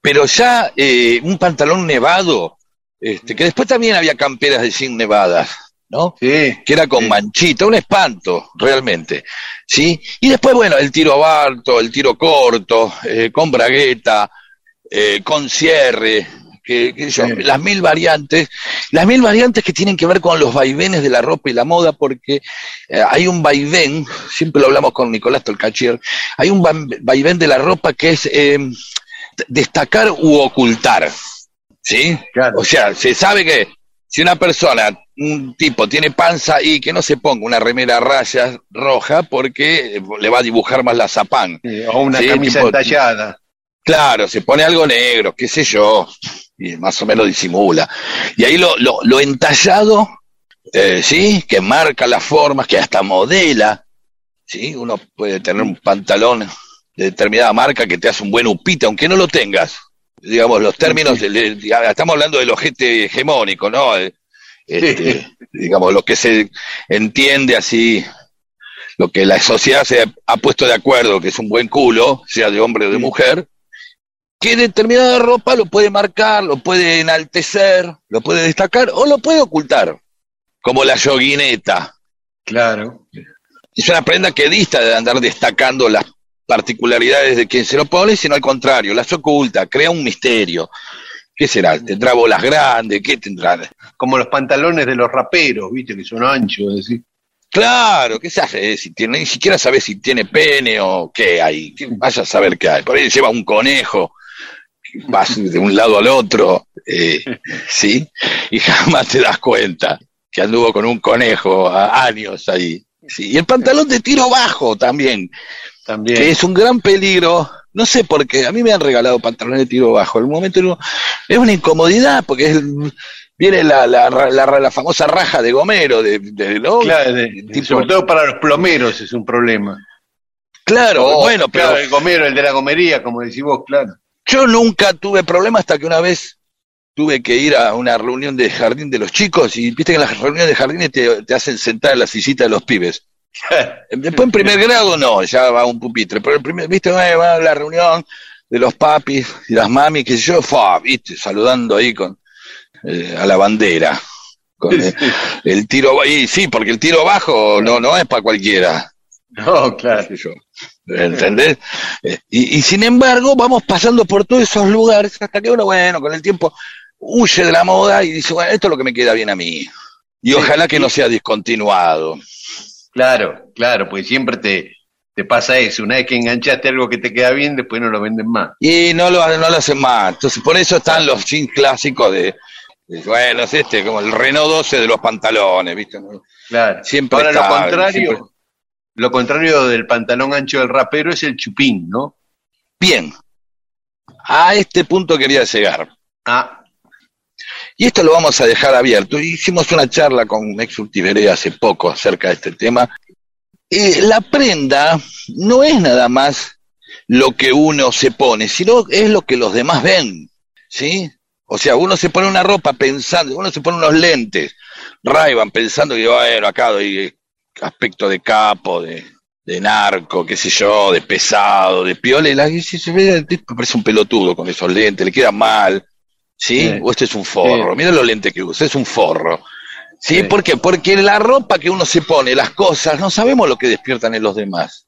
pero ya eh, un pantalón nevado, este, que después también había camperas de zinc nevadas, ¿no? Sí. que era con Sí. manchita, un espanto, realmente. ¿sí? Y después, bueno, el tiro abarto, el tiro corto, eh, con bragueta, eh, con cierre, que, yo, las mil variantes, las mil variantes que tienen que ver con los vaivenes de la ropa y la moda, porque eh, hay un vaivén, siempre lo hablamos con Nicolás Tolcachier, hay un va- vaivén de la ropa que es eh, destacar u ocultar. ¿Sí? Claro. O sea, se sabe que si una persona, un tipo, tiene panza y que no se ponga una remera a rayas roja porque le va a dibujar más la zapán. Sí, O una Sí, camisa tipo- entallada. Claro, se pone algo negro, qué sé yo, y más o menos disimula. Y ahí lo, lo, lo entallado, eh, ¿sí? Que marca las formas, que hasta modela, ¿sí? Uno puede tener un pantalón de determinada marca que te hace un buen upita, aunque no lo tengas. Digamos, los términos, digamos, estamos hablando del ojete hegemónico, ¿no? Eh, este, digamos, lo que se entiende así, lo que la sociedad se ha puesto de acuerdo, que es un buen culo, sea de hombre o de mujer, que determinada ropa lo puede marcar, lo puede enaltecer, lo puede destacar o lo puede ocultar, como la yoguineta. Claro. Es una prenda que dista de andar destacando las particularidades de quien se lo pone, sino al contrario, las oculta, crea un misterio. ¿Qué será? ¿Tendrá bolas grandes? ¿Qué tendrá? Como los pantalones de los raperos, viste, que son anchos, es decir. Claro, ¿qué se hace? Si tiene, ni siquiera sabes si tiene pene o qué hay. ¿Qué- Vaya a saber qué hay. Por ahí lleva un conejo, vas de un lado al otro, eh, <laughs> ¿sí? Y jamás te das cuenta que anduvo con un conejo a años ahí. ¿sí? Y el pantalón de tiro bajo también, También. que es un gran peligro. No sé por qué, a mí me han regalado pantalones de tiro bajo. En un momento es una incomodidad porque es el- viene la, la, la- la famosa raja de Gomero, de, de- ¿no? Claro, de- Tipo- sobre todo para los plomeros es un problema. Claro, bueno, pero claro, el gomero, el de la gomería, como decís vos, claro. Yo nunca tuve problema hasta que una vez tuve que ir a una reunión de jardín de los chicos y viste que en las reuniones de jardines te, te hacen sentar en la sillita de los pibes. <laughs> Después en primer grado no, ya va un pupitre, pero el primer, viste, Eh, va a la reunión de los papis y las mamis, que yo, fa, viste, saludando ahí con eh, a la bandera. Con el, el tiro y sí, porque el tiro bajo no, no es para cualquiera. No, claro. qué sé yo. ¿Entendés? Eh, Y, y sin embargo, vamos pasando por todos esos lugares hasta que uno, bueno, con el tiempo huye de la moda y dice, bueno, esto es lo que me queda bien a mí. Y Sí, ojalá que sí. no sea discontinuado. Claro, claro, porque siempre te, te pasa eso. Una vez que enganchaste algo que te queda bien, después no lo venden más. Y no lo, no lo hacen más. Entonces, por eso están los jeans clásicos de, de, bueno, es este, como el Renault 12 de los pantalones, ¿viste? Claro. Siempre Ahora, lo contrario, siempre- lo contrario del pantalón ancho del rapero es el chupín, ¿no? Bien. A este punto quería llegar. Ah, Y esto lo vamos a dejar abierto. Hicimos una charla con Ex Ultiveré hace poco acerca de este tema. Eh, la prenda no es nada más lo que uno se pone, sino es lo que los demás ven, ¿sí? O sea, uno se pone una ropa pensando, uno se pone unos lentes, Ray-Ban pensando que, bueno, acá doy aspecto de capo, de, de narco, qué sé yo, de pesado, de piola, y la se ve, parece un pelotudo con esos lentes, le queda mal, ¿sí? Sí. O este es un forro, Sí. mira los lentes que usa, es un forro. ¿Sí? Sí. ¿Por qué? Porque la ropa que uno se pone, las cosas, no sabemos lo que despiertan en los demás.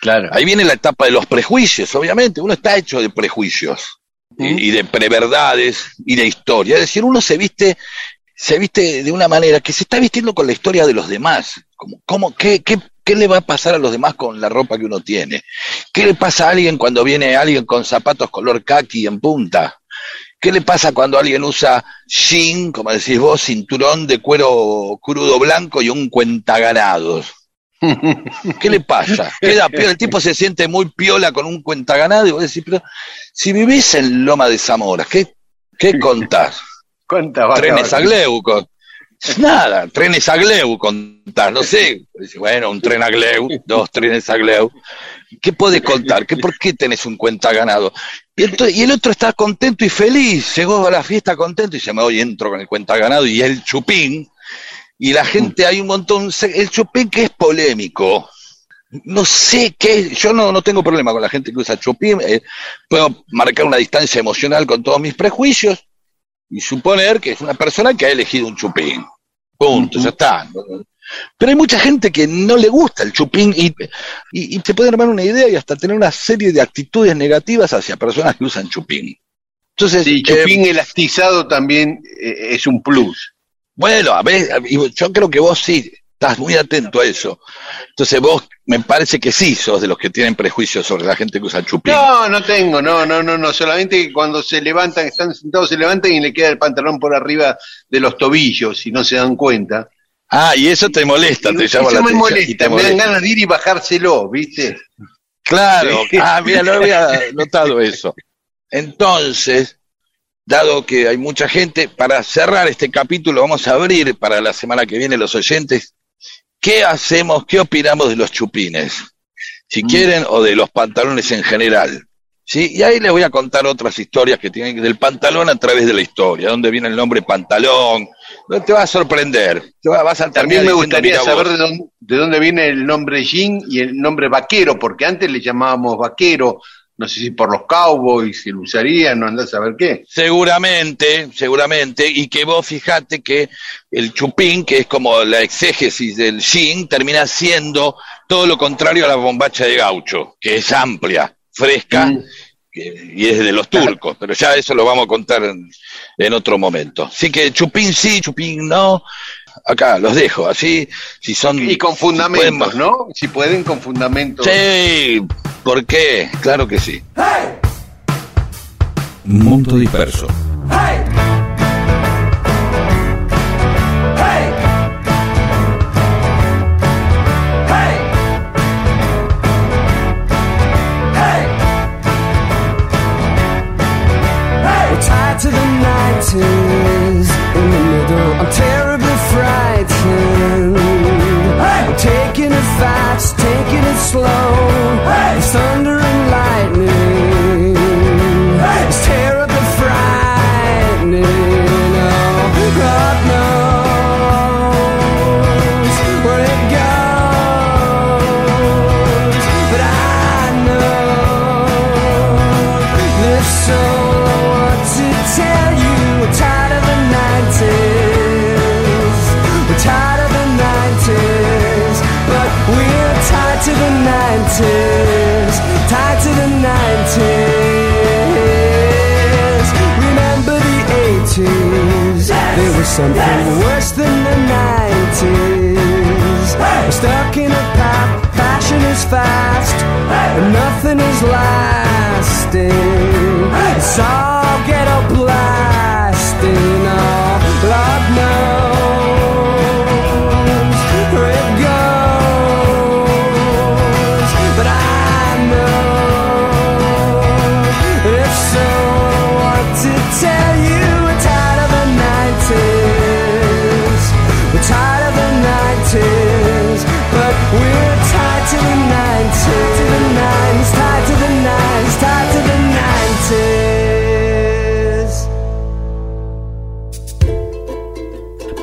claro. Ahí viene la etapa de los prejuicios, obviamente. Uno está hecho de prejuicios y, y de preverdades y de historia. Es decir, uno se viste, se viste de una manera que se está vistiendo con la historia de los demás. Como, como, ¿qué, qué, qué le va a pasar a los demás con la ropa que uno tiene? ¿Qué le pasa a alguien cuando viene alguien con zapatos color kaki en punta? ¿Qué le pasa cuando alguien usa jean, como decís vos, cinturón de cuero crudo blanco y un cuentaganados? <laughs> ¿Qué le pasa? Queda el tipo se siente muy piola con un cuentaganado y vos decís, pero si vivís en Loma de Zamora, ¿qué, qué <laughs> contás? ¿Cuántas vacas Trenes a valen? Gleu, con- Nada, trenes a Gleu contás, no sé. Bueno, un tren a Gleu, dos trenes a Gleu. ¿Qué podés contar? ¿Qué, ¿Por qué tenés un cuentaganado? Y, ento- y el otro está contento y feliz, llegó a la fiesta contento y se me voy, entro con el cuentaganado y el chupín. Y la gente, hay un montón, el chupín que es polémico. No sé qué, yo no, no tengo problema con la gente que usa chupín, eh, puedo marcar una distancia emocional con todos mis prejuicios y suponer que es una persona que ha elegido un chupín. Punto, ya está. Pero hay mucha gente que no le gusta el chupín y, y, y te puede armar una idea y hasta tener una serie de actitudes negativas hacia personas que usan chupín. Entonces, Sí, eh, chupín elastizado también eh, es un plus. bueno, a ver, yo creo que vos sí estás muy atento a eso. Entonces vos me parece que sí sos de los que tienen prejuicios sobre la gente que usa chupín. No, no tengo, no, no, no, no, solamente que cuando se levantan, están sentados, se levantan y le queda el pantalón por arriba de los tobillos y no se dan cuenta. Ah, y eso te molesta, te llama la me atención. y molesta, te me dan molesta. ganas de ir y bajárselo, ¿viste? Claro, Sí. ah, mira, no había notado eso. Entonces, dado que hay mucha gente, para cerrar este capítulo, vamos a abrir para la semana que viene los oyentes. ¿Qué hacemos, qué opinamos de los chupines? Si Mm. quieren, o de los pantalones en general. ¿Sí? Y ahí les voy a contar otras historias que tienen del pantalón a través de la historia, dónde viene el nombre pantalón, no te va a sorprender. Te va- vas a También me gustaría "Mira saber vos". de dónde, de dónde viene el nombre jean y el nombre vaquero, porque antes le llamábamos vaquero no sé si por los cowboys, si lo usarían, no andás a ver qué. Seguramente, seguramente, y que vos fijate que el chupín, que es como la exégesis del jean, termina siendo todo lo contrario a la bombacha de gaucho, que es amplia, fresca, Mm. y es de los turcos, pero ya eso lo vamos a contar en, en otro momento. Así que chupín sí, chupín no, acá los dejo, así, si son... Y con si fundamentos, pueden- ¿no? Si pueden, con fundamentos. Sí, ¿por qué? Claro que sí. Mundo disperso. We're tied to the 90s in the middle. I'm terribly frightened. I'm taking it fast, taking it slow. Something worse than the 90s. We're stuck in a path. Fashion is fast. And nothing is lasting. It's all ghetto blasting.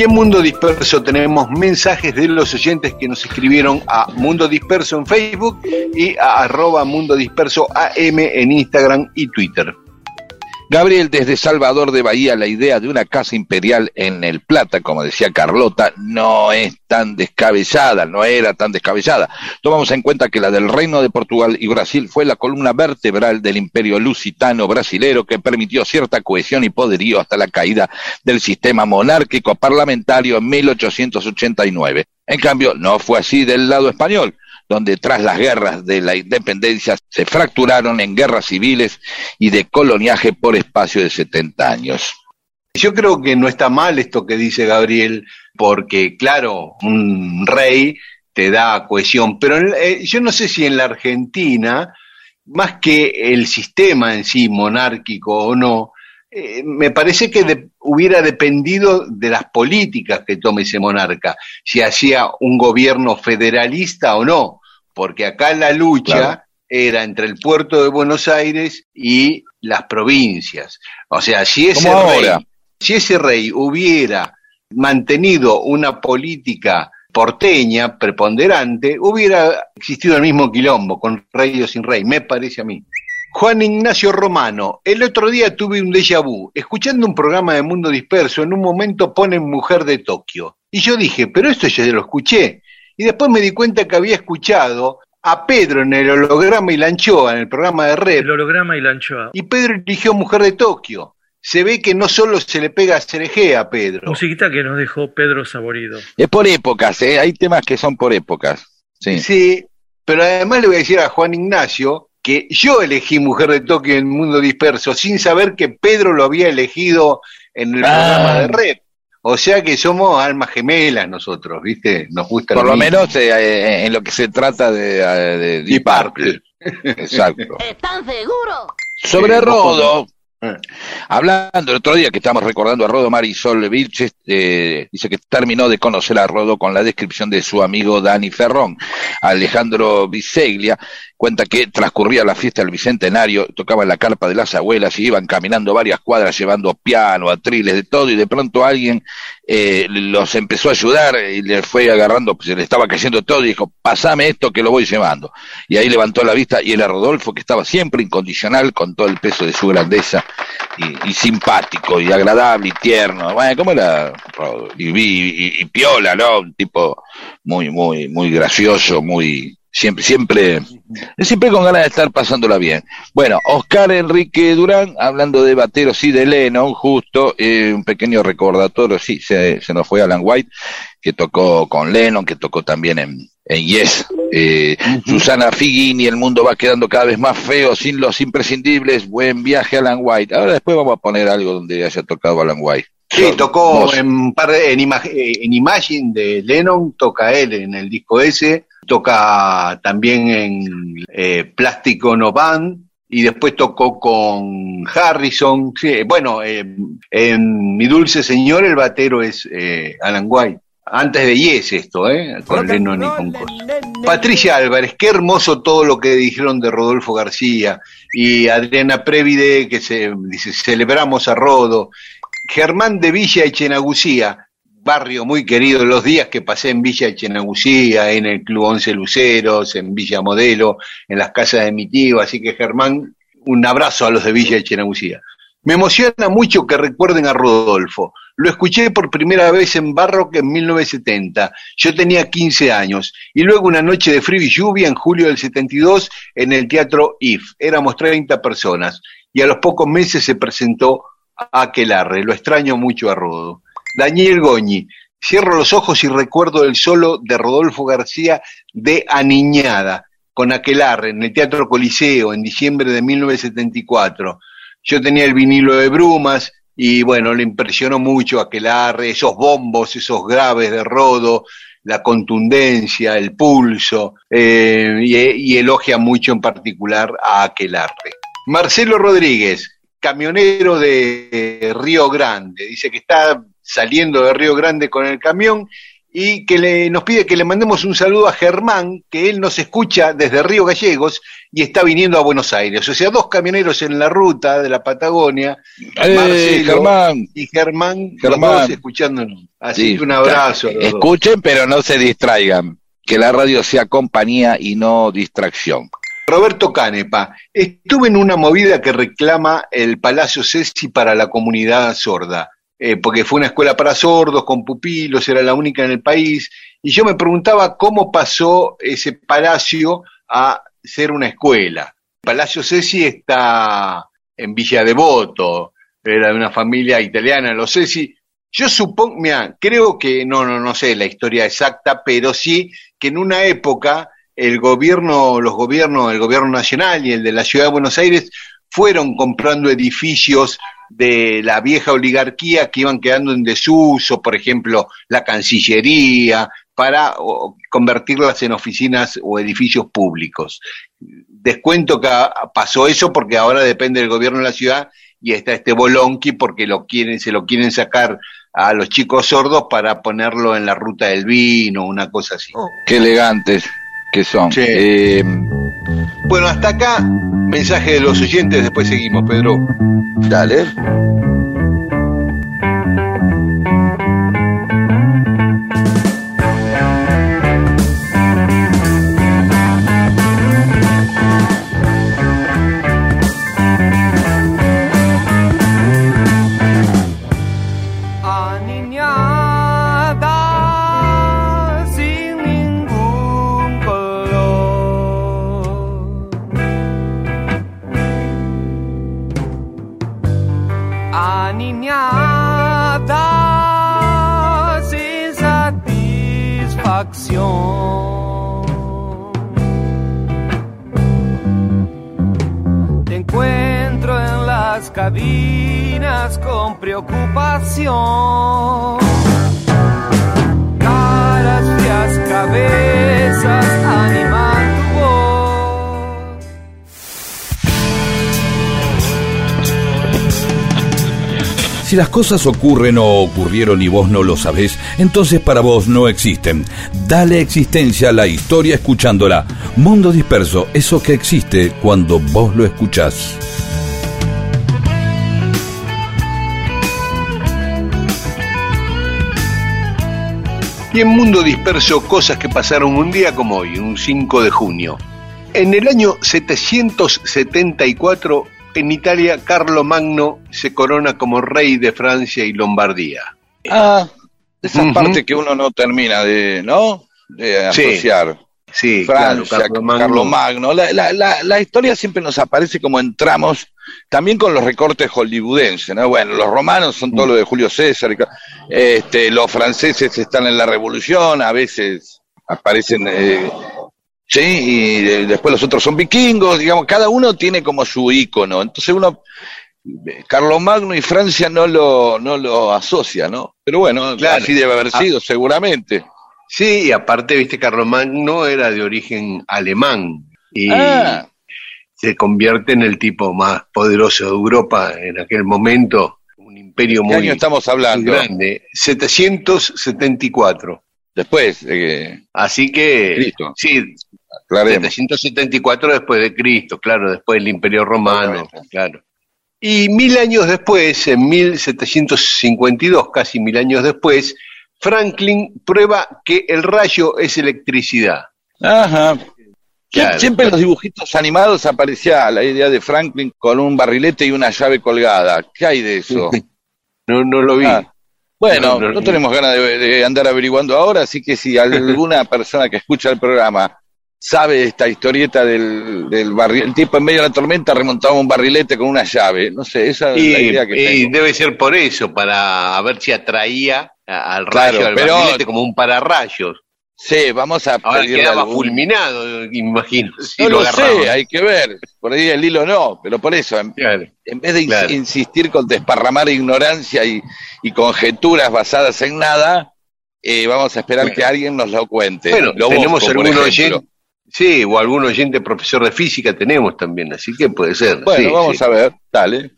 Y en Mundo Disperso tenemos mensajes de los oyentes que nos escribieron a Mundo Disperso en Facebook y a arroba Mundo Disperso AM en Instagram y Twitter. Gabriel, desde Salvador de Bahía, la idea de una casa imperial en El Plata, como decía Carlota, no es tan descabellada, no era tan descabellada. Tomamos en cuenta que la del Reino de Portugal y Brasil fue la columna vertebral del imperio lusitano brasilero que permitió cierta cohesión y poderío hasta la caída del sistema monárquico parlamentario en 1889. En cambio, no fue así del lado español donde tras las guerras de la independencia se fracturaron en guerras civiles y de coloniaje por espacio de 70 años. Yo creo que no está mal esto que dice Gabriel, porque claro, un rey te da cohesión, pero eh, yo no sé si en la Argentina, más que el sistema en sí, monárquico o no, eh, me parece que de, hubiera dependido de las políticas que tome ese monarca, si hacía un gobierno federalista o no, porque acá la lucha Claro. era entre el puerto de Buenos Aires y las provincias. O sea, si ese rey, si ese rey hubiera mantenido una política porteña, preponderante, hubiera existido el mismo quilombo, con rey o sin rey, me parece a mí. Juan Ignacio Romano, el otro día tuve un déjà vu. Escuchando un programa de Mundo Disperso, en un momento ponen Mujer de Tokio. Y yo dije, pero esto ya lo escuché. Y después me di cuenta que había escuchado a Pedro en el holograma y la anchoa, en el programa de Red, El holograma y la anchoa. y Pedro eligió Mujer de Tokio. Se ve que no solo se le pega a Cereje a Pedro. Musiquita que nos dejó Pedro Saborido. Es por épocas, ¿eh? hay temas que son por épocas. Sí. Sí, pero además le voy a decir a Juan Ignacio que yo elegí Mujer de Tokio en Mundo Disperso sin saber que Pedro lo había elegido en el Ah. programa de Red. O sea que somos almas gemelas nosotros, ¿viste? Nos gusta Por lo mismo. menos eh, eh, en lo que se trata de, eh, de Deep Purple. <laughs> Exacto. ¿Están seguros? Sobre Rodo, Eh. hablando el otro día que estamos recordando a Rodo Marisol Vilches, eh, dice que terminó de conocer a Rodo con la descripción de su amigo Dani Ferrón. Alejandro Biseglia cuenta que transcurría la fiesta del Bicentenario, tocaban la carpa de las abuelas y iban caminando varias cuadras llevando piano, atriles, de todo, y de pronto alguien eh, los empezó a ayudar y le fue agarrando, pues se le estaba cayendo todo y dijo, pasame esto que lo voy llevando. Y ahí levantó la vista y era Rodolfo, que estaba siempre incondicional con todo el peso de su grandeza y, y simpático y agradable y tierno. Bueno, ¿cómo era? Y, y- y piola, ¿no? Un tipo muy, muy, muy gracioso, muy, siempre, siempre, siempre con ganas de estar pasándola bien. Bueno, Oscar Enrique Durán, hablando de bateros y de Lennon, justo, eh, un pequeño recordatorio, sí, se, se nos fue Alan White, que tocó con Lennon, que tocó también en, en Yes. Eh, Susana Figuini, el mundo va quedando cada vez más feo sin los imprescindibles. Buen viaje, Alan White. Ahora después vamos a poner algo donde haya tocado Alan White. Sí, tocó en, par de- en, eh, en Imagine de Lennon, toca él en el disco ese, toca también en eh, Plástico No Band, y después tocó con Harrison. Sí, bueno, eh, en Mi Dulce Señor el batero es eh, Alan White. Antes de Yes esto, ¿eh? Con Lennon y con. Patricia Álvarez, qué hermoso todo lo que dijeron de Rodolfo García y Adriana Previde que se dice celebramos a Rodo, Germán de Villa Echenagusía, barrio muy querido, los días que pasé en Villa Echenagusía, en el Club Once Luceros, en Villa Modelo, en las casas de mi tío, así que Germán, un abrazo a los de Villa Echenagusía. Me emociona mucho que recuerden a Rodolfo. Lo escuché por primera vez en Barrock en 1970. Yo tenía 15 años. Y luego una noche de frío y lluvia en julio del 72 en el Teatro IF. Éramos 30 personas. Y a los pocos meses se presentó Aquelarre. Lo extraño mucho a Rodo. Daniel Goñi. Cierro los ojos y recuerdo el solo de Rodolfo García de Aniñada con Aquelarre en el Teatro Coliseo en diciembre de 1974. Yo tenía el vinilo de Brumas y bueno, le impresionó mucho Aquelarre, esos bombos, esos graves de Rodo, la contundencia, el pulso, eh, y, y elogia mucho en particular a Aquelarre. Marcelo Rodríguez, camionero de Río Grande, dice que está saliendo de Río Grande con el camión y que le, nos pide que le mandemos un saludo a Germán, que él nos escucha desde Río Gallegos y está viniendo a Buenos Aires. O sea, dos camioneros en la ruta de la Patagonia, Eh, Marcelo Germán, y Germán, Germán. los dos escuchándonos. Así Sí, que un abrazo. a los dos. Escuchen, pero no se distraigan. Que la radio sea compañía y no distracción. Roberto Canepa, estuve en una movida que reclama el Palacio Ceci para la comunidad sorda, eh, porque fue una escuela para sordos, con pupilos, era la única en el país, y yo me preguntaba cómo pasó ese palacio a ser una escuela. Palacio Ceci está en Villa Devoto, era de una familia italiana, los Ceci. Yo supongo, mira, creo que, no, no, no sé la historia exacta, pero sí que en una época el gobierno, los gobiernos, el gobierno nacional y el de la ciudad de Buenos Aires fueron comprando edificios de la vieja oligarquía que iban quedando en desuso, por ejemplo, la Cancillería, para o, convertirlas en oficinas o edificios públicos. Descuento que pasó eso porque ahora depende del gobierno de la ciudad y está este bolonqui porque lo quieren, se lo quieren sacar a los chicos sordos para ponerlo en la ruta del vino, una cosa así. Qué elegantes que son. Sí. Eh, Bueno, hasta acá, mensaje de los oyentes, después seguimos, Pedro. Dale. Si las cosas ocurren o ocurrieron y vos no lo sabés, entonces para vos no existen. Dale existencia a la historia escuchándola. Mundo disperso, eso que existe cuando vos lo escuchás. Y en Mundo Disperso, cosas que pasaron un día como hoy, un 5 de junio. En el año 774, en Italia, Carlo Magno se corona como rey de Francia y Lombardía. Ah, esa parte que uno no termina de, ¿no? De asociar. Sí, Francia, claro, Carlo Magno. Carlos Magno. La, la- la- la historia siempre nos aparece como entramos, también con los recortes hollywoodenses, ¿no? Bueno, los romanos son todo lo de Julio César, este, los franceses están en la revolución, a veces aparecen, eh, sí, y después los otros son vikingos, digamos, cada uno tiene como su ícono, entonces uno, eh, Carlos Magno y Francia no lo, no lo asocia, ¿no? Pero bueno, Claro. así debe haber Ah. sido, seguramente. Sí, y aparte, viste, Carlo Magno era de origen alemán y Ah. se convierte en el tipo más poderoso de Europa en aquel momento, un imperio ¿Qué muy, año estamos hablando? grande, 774. Después, eh, Así que, Cristo. sí, aclaremos. 774 después de Cristo, claro, después del Imperio Romano, claro. Y mil años después, en 1752, casi mil años después, Franklin prueba que el rayo es electricidad. Ajá. Claro. Siempre en los dibujitos animados aparecía la idea de Franklin con un barrilete y una llave colgada. ¿Qué hay de eso? <laughs> No, no lo vi. Ah, Bueno, No, no, no, no. tenemos ganas de, de andar averiguando ahora, así que si alguna persona que escucha el programa sabe esta historieta del, del barril, el tipo en medio de la tormenta remontaba un barrilete con una llave, no sé, esa es la idea que y tengo. debe ser por eso, para ver si atraía al Claro, rayo, al pero- barrilete como un pararrayos. Sí, vamos a Ahora quedaba algún- fulminado, imagino. si No lo, sé, hay que ver. Por ahí el hilo no, pero por eso, en, Claro. en vez de Claro. insistir con desparramar ignorancia y, y conjeturas basadas en nada, eh, vamos a esperar Bueno. que alguien nos lo cuente. Bueno, Lo tenemos algún oyente, sí, o algún oyente profesor de física tenemos también, así que puede ser. Bueno, sí, vamos sí. a ver, dale.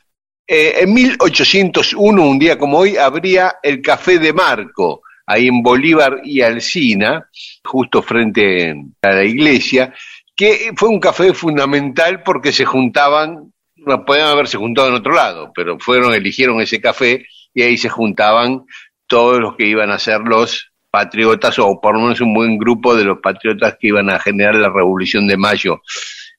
Eh, en 1801, un día como hoy, habría el Café de Marco, ahí en Bolívar y Alsina, justo frente a la iglesia, que fue un café fundamental porque se juntaban, no podían haberse juntado en otro lado, pero fueron, eligieron ese café y ahí se juntaban todos los que iban a ser los patriotas, o por lo menos un buen grupo de los patriotas que iban a generar la Revolución de Mayo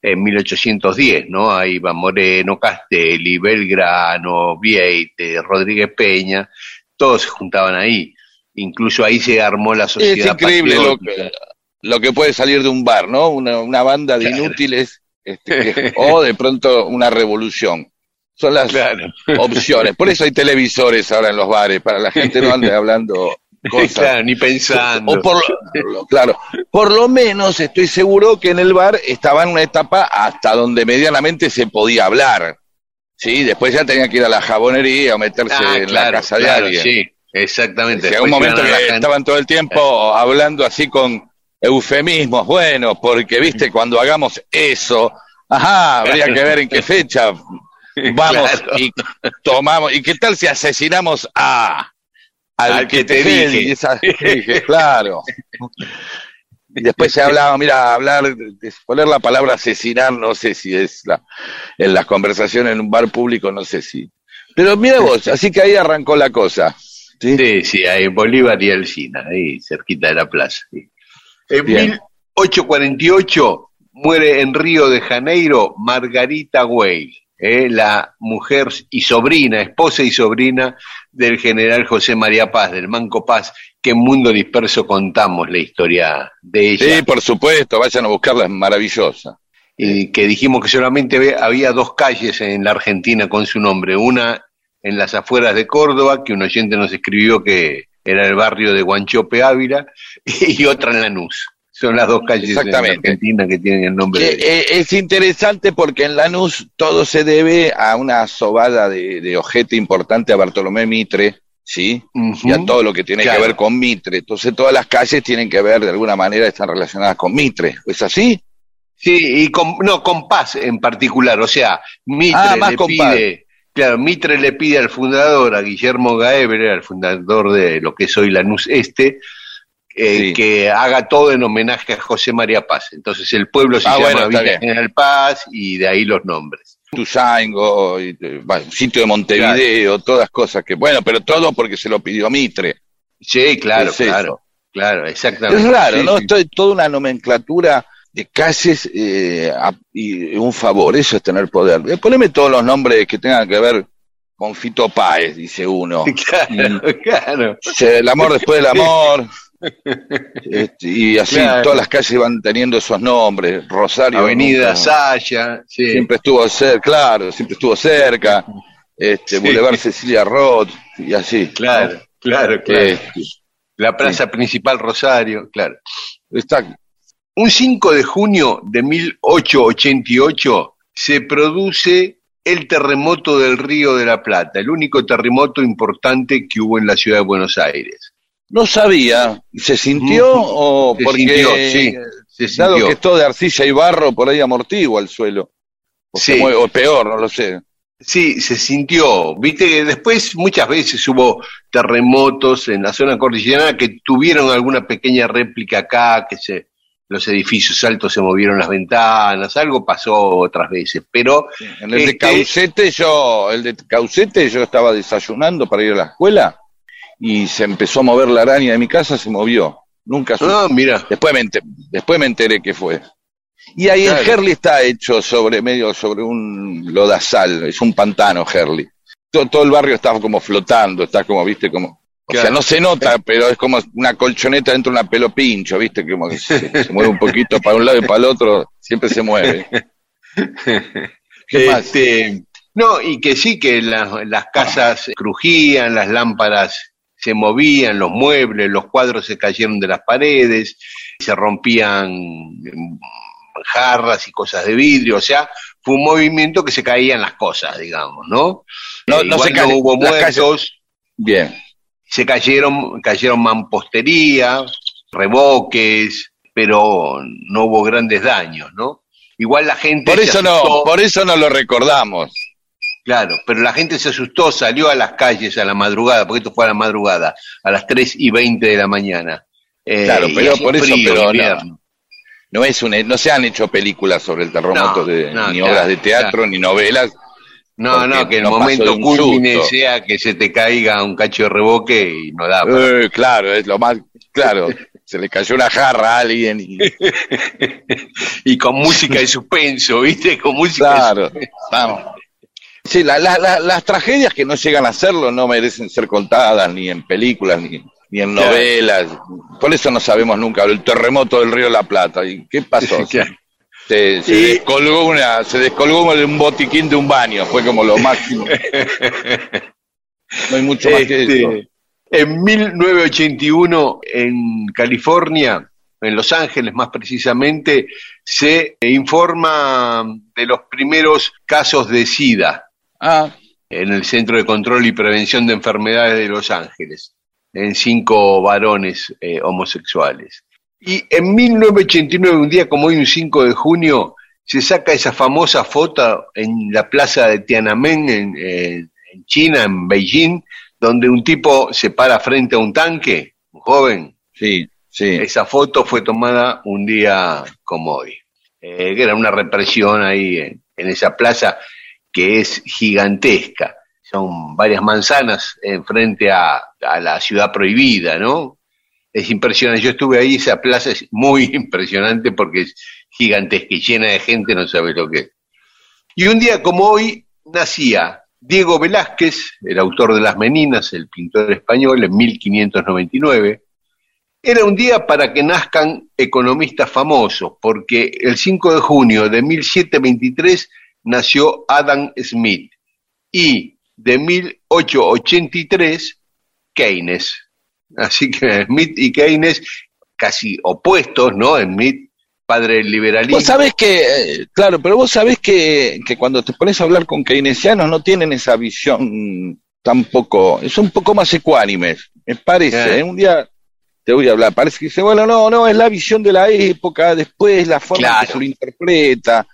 en 1810, ¿no? Ahí va Moreno, Castelli, Belgrano, Vieite, Rodríguez Peña, todos se juntaban ahí. Incluso ahí se armó la Es sociedad increíble lo que, lo que puede salir de un bar, ¿no? Una, una banda de Claro. inútiles este, que- <laughs> o de pronto una revolución. Son las Claro. opciones. Por eso hay televisores ahora en los bares, para la gente no ande hablando <laughs> cosas. Claro, ni pensando. O por lo, claro, por lo menos estoy seguro que en el bar estaba en una etapa hasta donde medianamente se podía hablar. Sí, después ya tenía que ir a la jabonería o meterse Ah, en claro, la casa de claro, alguien. Sí, exactamente. Si algún Después momento que estaban todo el tiempo hablando así con eufemismos, bueno, porque viste, cuando hagamos eso, ajá, habría que ver en qué fecha vamos <laughs> Claro. y tomamos, y qué tal si asesinamos a al, Al que, que te te dije, esa- <laughs> dije, claro. Y después se hablaba, mira, hablar, poner la palabra asesinar, no sé si es la, en las conversaciones en un bar público, no sé si. Pero mira vos, así que ahí arrancó la cosa. ¿sí? Sí, sí, ahí en Bolívar y Alcina, ahí cerquita de la plaza. sí. En Bien. 1848 muere en Río de Janeiro Margarita Weil, eh, la mujer y sobrina, esposa y sobrina del general José María Paz, del Manco Paz, que en Mundo Disperso contamos la historia de ella. Sí, por supuesto, vayan a buscarla, es maravillosa. y que dijimos que solamente había dos calles en la Argentina con su nombre, una en las afueras de Córdoba, que un oyente nos escribió que era el barrio de Guanchope Ávila, <laughs> y otra en Lanús. Son las dos calles en Exactamente. Argentina que tienen el nombre Que, de eh, es interesante porque en Lanús todo se debe a una sobada de, de ojete importante a Bartolomé Mitre, ¿sí? Y a todo lo que tiene Claro. que ver con Mitre. Entonces todas las calles tienen que ver, de alguna manera, están relacionadas con Mitre. ¿Es así? Sí, y con, no, con Paz en particular, o sea, Mitre Ah, más le con pide, Claro, Mitre le pide al fundador, a Guillermo Gaebre, al fundador de lo que es hoy Lanús Este, eh, Sí. que haga todo en homenaje a José María Paz. Entonces el pueblo se Ah, llama bueno, Villa. General Paz y de ahí los nombres. Tuzaingo, y, eh, bueno, sitio de Montevideo, todas cosas que, bueno, pero todo porque se lo pidió Mitre. Sí, claro, Es eso. claro, claro, exactamente. Es raro, Sí, ¿no? sí. Esto es toda una nomenclatura de calles eh, a- y un favor, eso es tener poder. Eh, Poneme todos los nombres que tengan que ver con Fito Páez, dice uno. <laughs> Claro, claro. Dice, El amor después del amor. Este, y así Claro. todas las calles van teniendo esos nombres. Rosario. Avenida nunca- Saya, sí. siempre estuvo cerca, claro, siempre estuvo cerca. Este, Sí. Boulevard Cecilia Roth y así. Claro, claro, ¿no? claro. Este, La Plaza Principal Rosario, claro. está, Un 5 de junio de 1888 se produce el terremoto del Río de la Plata, el único terremoto importante que hubo en la ciudad de Buenos Aires. No sabía, ¿se sintió o Se porque sintió, sí, se dado que es todo de arcilla y barro, por ahí amortigua el suelo? O, Sí. mueve- o peor, no lo sé. Sí, se sintió. Viste que después muchas veces hubo terremotos en la zona cordillerana que tuvieron alguna pequeña réplica acá, que se los edificios altos se movieron las ventanas, algo pasó otras veces, pero En el de Este- Caucete yo, el de Caucete yo estaba desayunando para ir a la escuela y se empezó a mover la araña de mi casa, se movió. Nunca supe. ah, mira, Después me, enter- después me enteré que fue. Y ahí en Claro. Herley está hecho sobre medio sobre un lodazal, es un pantano Herley. Todo, todo el barrio está como flotando, está como, viste, como... O sea, no se nota, pero es como una colchoneta dentro de una pelo pincho, viste, como que se, se mueve un poquito para un lado y para el otro, siempre se mueve. <laughs> ¿Qué más? Este, no, y que sí, que las, las casas crujían, las lámparas se movían, los muebles, los cuadros se cayeron de las paredes, se rompían mm, jarras y cosas de vidrio, o sea, fue un movimiento que se caían las cosas, digamos, ¿no? No- Eh, no igual se caen- hubo muertos, Bien. se cayeron, cayeron mampostería, revoques, pero no hubo grandes daños, ¿no? Igual la gente Por eso no, por eso no lo recordamos. Claro, pero la gente se asustó, salió a las calles a la madrugada, porque esto fue a la madrugada, a las 3 y 20 de la mañana. Eh, Claro, pero por eso, pero no. No es un, no se han hecho películas sobre el terremoto, No, de, no, ni claro, obras de teatro, claro. ni novelas. No, no, que el momento culmine sea que se te caiga un cacho de revoque y no da. Eh, claro, es lo más, claro, <laughs> se le cayó una jarra a alguien y, <laughs> y con música de suspenso, ¿viste? Con música de claro, vamos. Sí, la- la- la- las tragedias que no llegan a hacerlo no merecen ser contadas ni en películas ni, ni en Claro. novelas. Por eso no sabemos nunca el terremoto del Río de la Plata. ¿Y qué pasó? <laughs> Claro. Se, se Y- descolgó una, se descolgó un botiquín de un baño, fue como lo máximo. <laughs> No hay mucho más que Este, eso. En 1981, en California, en Los Ángeles más precisamente, se informa de los primeros casos de SIDA En el Centro de Control y Prevención de Enfermedades de Los Ángeles, en cinco varones eh, homosexuales. Y en 1989, un día como hoy, un 5 de junio, se saca esa famosa foto en la plaza de Tiananmen, en, China, en Beijing, donde un tipo se para frente a un tanque, un joven. sí, sí. Esa foto fue tomada un día como hoy. Eh, que era una represión ahí en, en esa plaza que es gigantesca. Son varias manzanas enfrente a, a la ciudad prohibida, ¿no? Es impresionante. Yo estuve ahí, esa plaza es muy <laughs> impresionante porque es gigantesca y llena de gente, no sabe lo que es. Y un día como hoy nacía Diego Velázquez, el autor de Las Meninas, el pintor español, en 1599. Era un día para que nazcan economistas famosos, porque el 5 de junio de 1723 nació Adam Smith y de 1883 Keynes. Así que <laughs> Smith y Keynes casi opuestos, ¿no? Smith, padre del liberalismo. Vos sabés que, eh, claro, pero vos sabés que, que cuando te pones a hablar con keynesianos no tienen esa visión tampoco, es un poco más ecuánimes, me parece. Ah. ¿eh? Un día te voy a hablar, parece que dice, bueno, no, no, es la visión de la época, después la forma en que se lo interpreta.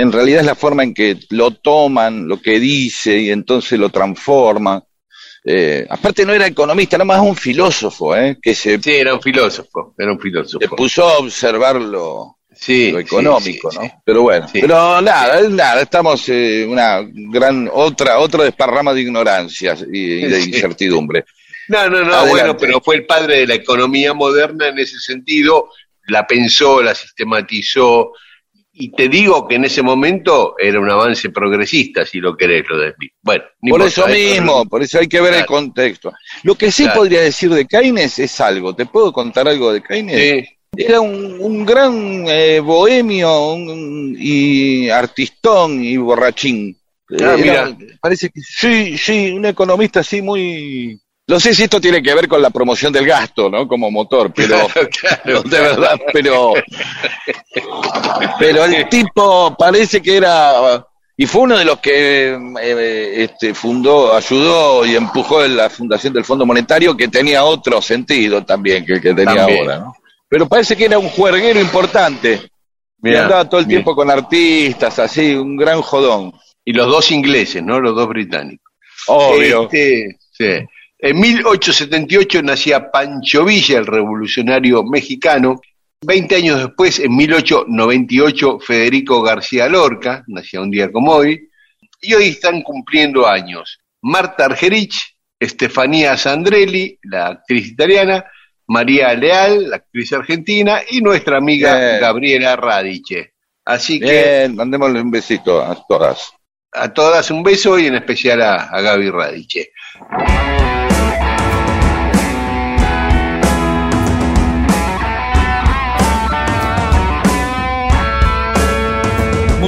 En realidad es la forma en que lo toman, lo que dice, y entonces lo transforman. Eh, aparte no era economista, era más un filósofo, ¿eh? que se, Sí, era un filósofo, era un filósofo. se puso a observar lo, Sí, lo sí, económico, sí, ¿no? Pero bueno, pero nada, nada, estamos eh, una gran otra otra desparrama de ignorancias y, y de incertidumbre. No, no, no, Adelante. bueno, pero fue el padre de la economía moderna en ese sentido, la pensó, la sistematizó, y te digo que en ese momento era un avance progresista, si lo querés, lo de. Bueno, no Por eso mismo, por eso hay que ver el contexto. Lo que sí Claro. podría decir de Keynes es algo. ¿Te puedo contar algo de Keynes? Sí, Era un, un gran eh, bohemio un- y artistón y borrachín. Ah, Era-. Parece que sí, sí, un economista así muy... No sé si esto tiene que ver con la promoción del gasto, ¿no? Como motor, pero... <laughs> claro, de verdad, pero. Pero el tipo parece que era. Y fue uno de los que eh, este, fundó, ayudó y empujó en la fundación del Fondo Monetario, que tenía otro sentido también que el que tenía También. ahora, ¿no? Pero parece que era un juerguero importante. Y Mirá, andaba todo el mirá. tiempo con artistas, así, un gran jodón. Y los dos ingleses, ¿no? Los dos británicos. Obvio. Este, sí. En 1878 nacía Pancho Villa, el revolucionario mexicano. Veinte años después, en 1898, Federico García Lorca, nacía un día como hoy. Y hoy están cumpliendo años. Marta Argerich, Estefanía Sandrelli, la actriz italiana, María Leal, la actriz argentina, y nuestra amiga Bien. Gabriela Radiche. Así que Bien, mandémosle un besito a todas. a todas un beso y en especial a, a Gaby Radiche.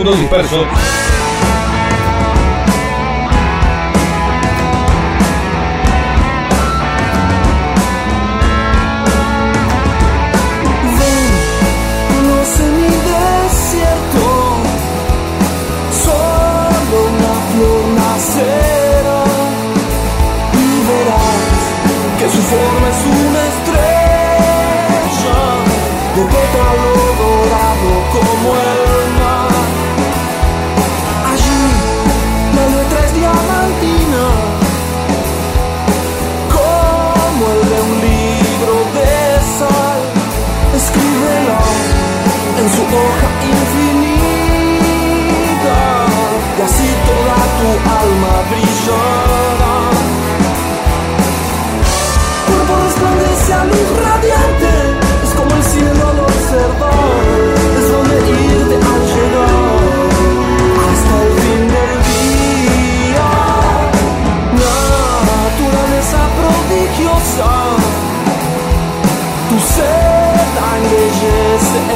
Mundo disperso.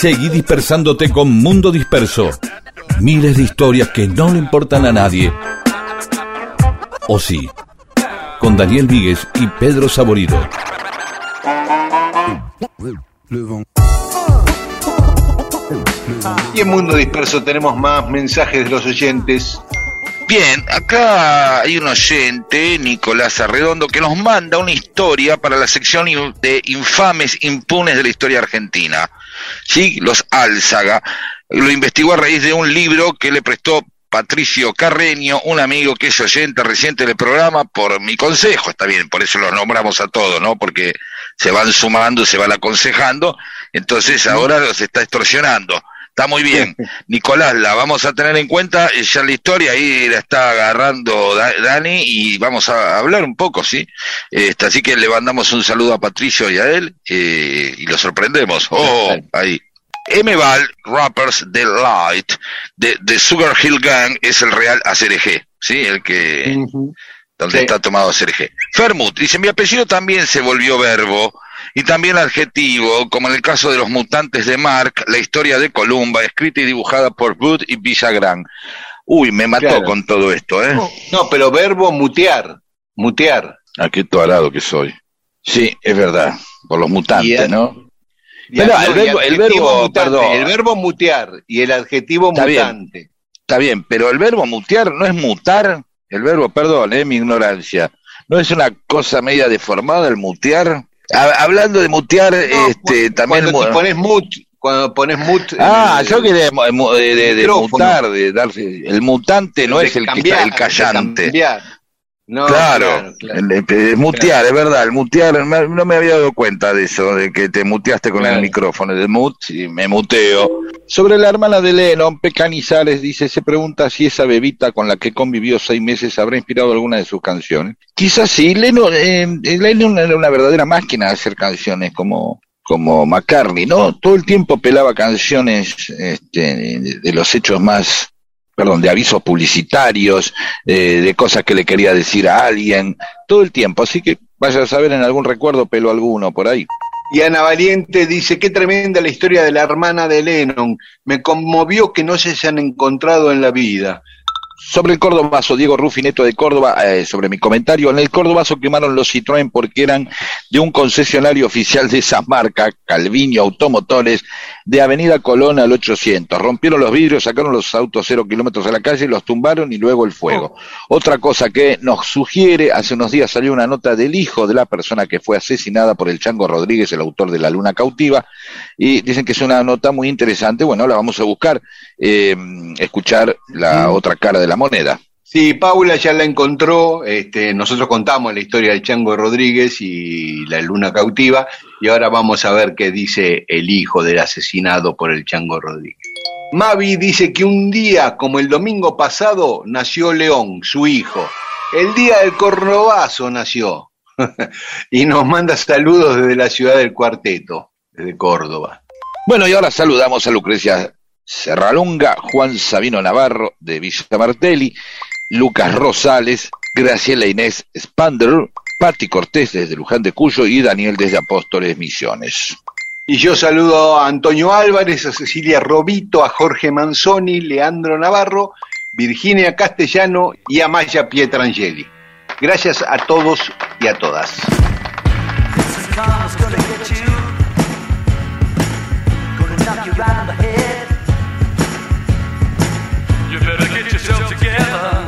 Seguí dispersándote con Mundo Disperso. Miles de historias que no le importan a nadie. O sí. Con Daniel Víguez y Pedro Saborido. Y en Mundo Disperso tenemos más mensajes de los oyentes. Bien, acá hay un oyente, Nicolás Arredondo, que nos manda una historia para la sección de infames impunes de la historia argentina. Sí, los Álzaga. Lo investigó a raíz de un libro que le prestó Patricio Carreño, un amigo que es oyente reciente del programa, por mi consejo. Está bien, por eso los nombramos a todos, ¿no? Porque se van sumando, se van aconsejando. Entonces ahora los está extorsionando. Está muy bien. <laughs> Nicolás, la vamos a tener en cuenta, eh, ya la historia ahí la está agarrando Da- Dani y vamos a hablar un poco, ¿sí? Este, así que le mandamos un saludo a Patricio y a él eh, y lo sorprendemos. Oh, ahí. M-Val Rappers Delight de, de Sugar Hill Gang es el real ACRG. ¿sí? El que, donde Sí. está tomado Sergé. Fermut, dice, mi apellido también se volvió verbo y también adjetivo, como en el caso de los mutantes de Mark, la historia de Columba, escrita y dibujada por Bud y Villagrán. Uy, me mató Claro. con todo esto, ¿eh? No, pero verbo mutear, mutear. Ah, qué toarado que soy. Sí, es verdad, por los mutantes, el- ¿no? Pero el verbo- el verbo, mutante, perdón. El verbo mutear y el adjetivo Está bien. mutante. Está bien, pero el verbo mutear no es mutar, el verbo, perdón, eh, mi ignorancia, ¿no es una cosa media deformada el mutear? Ha- hablando de mutear, No, este, también... cuando te pones mut, cuando pones mut. en Ah, el- yo quería mu- mu- de, de- de micrófono. mutar, de darse. El mutante no de es el que cambiar, está el de callante. No, claro, claro, claro. El, el- el mutear, es verdad, el mutear, me- no me había dado cuenta de eso, de que te muteaste con Claro. el micrófono, de mut, sí, me muteo. Sobre la hermana de Lennon, Pe Canizales dice, se pregunta si esa bebita con la que convivió seis meses habrá inspirado alguna de sus canciones. Quizás sí, Lennon, eh, Lennon era una verdadera máquina de hacer canciones como como McCartney, ¿no? Todo el tiempo pelaba canciones este, de, de los hechos más, perdón, de avisos publicitarios, eh, de cosas que le quería decir a alguien, todo el tiempo. Así que vaya a saber en algún recuerdo pelo alguno por ahí. Y Ana Valiente dice, qué tremenda la historia de la hermana de Lennon. Me conmovió que no se hayan encontrado en la vida. Sobre el Córdobazo, Diego Rufineto de Córdoba, eh, sobre mi comentario, en el Córdobazo quemaron los Citroën porque eran de un concesionario oficial de esa marca, Calviño Automotores, de Avenida Colón al 800. Rompieron los vidrios, sacaron los autos cero kilómetros a la calle, los tumbaron y luego el fuego. Otra cosa que nos sugiere, hace unos días salió una nota del hijo de la persona que fue asesinada por el Chango Rodríguez, el autor de La Luna Cautiva, y dicen que es una nota muy interesante. Bueno, la vamos a buscar, eh, escuchar la otra cara de la moneda. Sí, Paula ya la encontró, este, nosotros contamos la historia del Chango Rodríguez y la luna cautiva, y ahora vamos a ver qué dice el hijo del asesinado por el Chango Rodríguez. Mavi dice que un día, como el domingo pasado, nació León, su hijo. El día del Cornovazo nació. <laughs> y nos manda saludos desde la ciudad del Cuarteto, desde Córdoba. Bueno, y ahora saludamos a Lucrecia Serralunga, Juan Sabino Navarro de Villa Martelli, Lucas Rosales, Graciela Inés Spander, Patti Cortés desde Luján de Cuyo y Daniel desde Apóstoles Misiones. Y yo saludo a Antonio Álvarez, a Cecilia Robito, a Jorge Manzoni, Leandro Navarro, Virginia Castellano y a Maya Pietrangeli. Gracias a todos y a todas. Yourself together.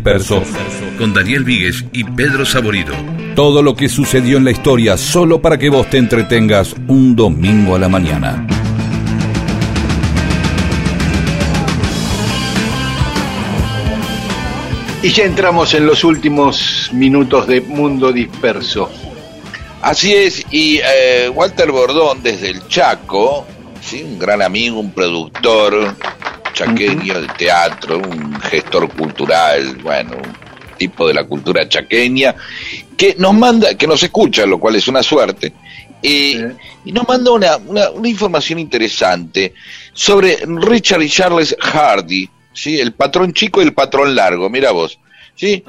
Disperso con Daniel Víguez y Pedro Saborido. Todo lo que sucedió en la historia solo para que vos te entretengas un domingo a la mañana. Y ya entramos en los últimos minutos de Mundo Disperso. Así es, y eh, Walter Bordón desde el Chaco, ¿sí? un gran amigo, un productor chaqueño de teatro, un gestor cultural, bueno, un tipo de la cultura chaqueña, que nos manda, que nos escucha, lo cual es una suerte, eh, y nos manda una, una, una información interesante sobre Richard y Charles Hardy, ¿sí? el patrón chico y el patrón largo, mira vos. ¿sí?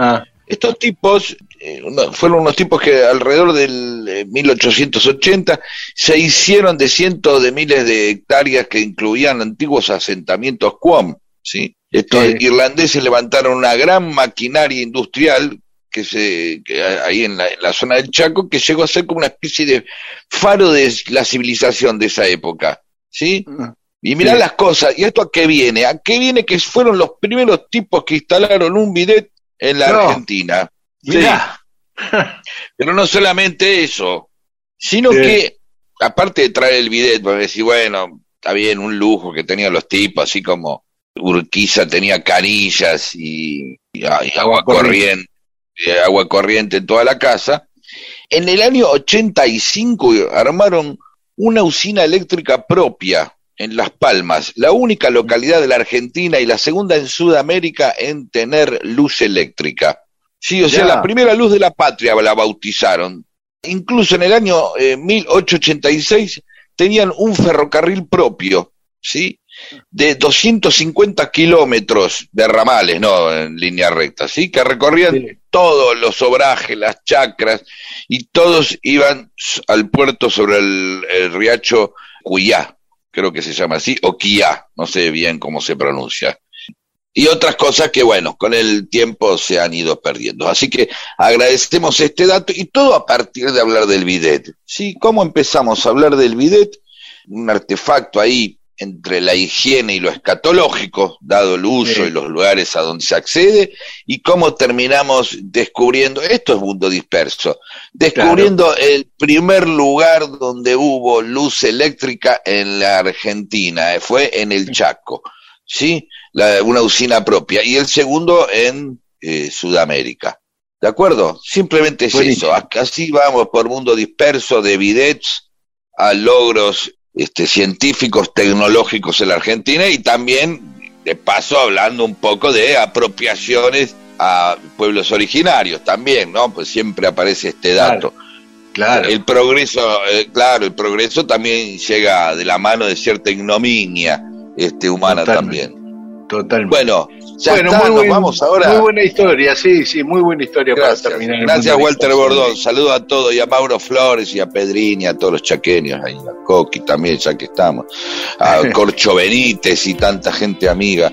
Estos tipos eh, uno- fueron unos tipos que alrededor del eh, 1880 se hicieron de cientos de miles de hectáreas que incluían antiguos asentamientos Quom. ¿sí? Estos Sí. irlandeses levantaron una gran maquinaria industrial que se que ahí en la, en la zona del Chaco que llegó a ser como una especie de faro de la civilización de esa época. ¿sí? Y mirá Sí. las cosas, ¿y esto a qué viene? ¿A qué viene que fueron los primeros tipos que instalaron un bidet en la No. Argentina? Sí. Mirá. <laughs> Pero no solamente eso, sino Sí. que, aparte de traer el bidet, para decir, bueno, está bien, un lujo que tenían los tipos, así como Urquiza tenía carillas y, y- y agua corriente, y agua corriente en toda la casa. En el año 85 armaron una usina eléctrica propia en Las Palmas, la única localidad de la Argentina y la segunda en Sudamérica en tener luz eléctrica. Sí, o sea, la primera luz de la patria la bautizaron. Incluso en el año eh, 1886 tenían un ferrocarril propio, ¿sí? De 250 kilómetros de ramales, no en línea recta, ¿sí? Que recorrían todos los obrajes, las chacras, y todos iban al puerto sobre el, el riacho Cuyá, creo que se llama así, o Quillá, no sé bien cómo se pronuncia. Y otras cosas que, bueno, con el tiempo se han ido perdiendo. Así que agradecemos este dato y todo a partir de hablar del bidet. ¿Sí? ¿Cómo empezamos a hablar del bidet? Un artefacto ahí entre la higiene y lo escatológico, dado el uso y los lugares a donde se accede, y cómo terminamos descubriendo, esto es mundo disperso, descubriendo el primer lugar donde hubo luz eléctrica en la Argentina, eh, fue en el Chaco, ¿sí? La- una usina propia, y el segundo en eh, Sudamérica. ¿De acuerdo? Simplemente es Buenísimo. eso. Así vamos por mundo disperso de bidets a logros este, científicos, tecnológicos en la Argentina y también, de paso, hablando un poco de apropiaciones a pueblos originarios también, ¿no? Pues siempre aparece este dato. Claro. El progreso, eh, claro, el progreso también llega de la mano de cierta ignominia este, humana Totalmente. también. Totalmente. Bueno, ya Bueno, está, muy nos buen- vamos ahora. Muy buena historia, sí, sí, muy buena historia Gracias, para terminar. gracias Walter. Bordón. Saludos a todos y a Mauro Flores y a Pedrini, a todos los chaqueños, ahí, a Coqui también, ya que estamos, a <laughs> Corcho Benítez y tanta gente amiga.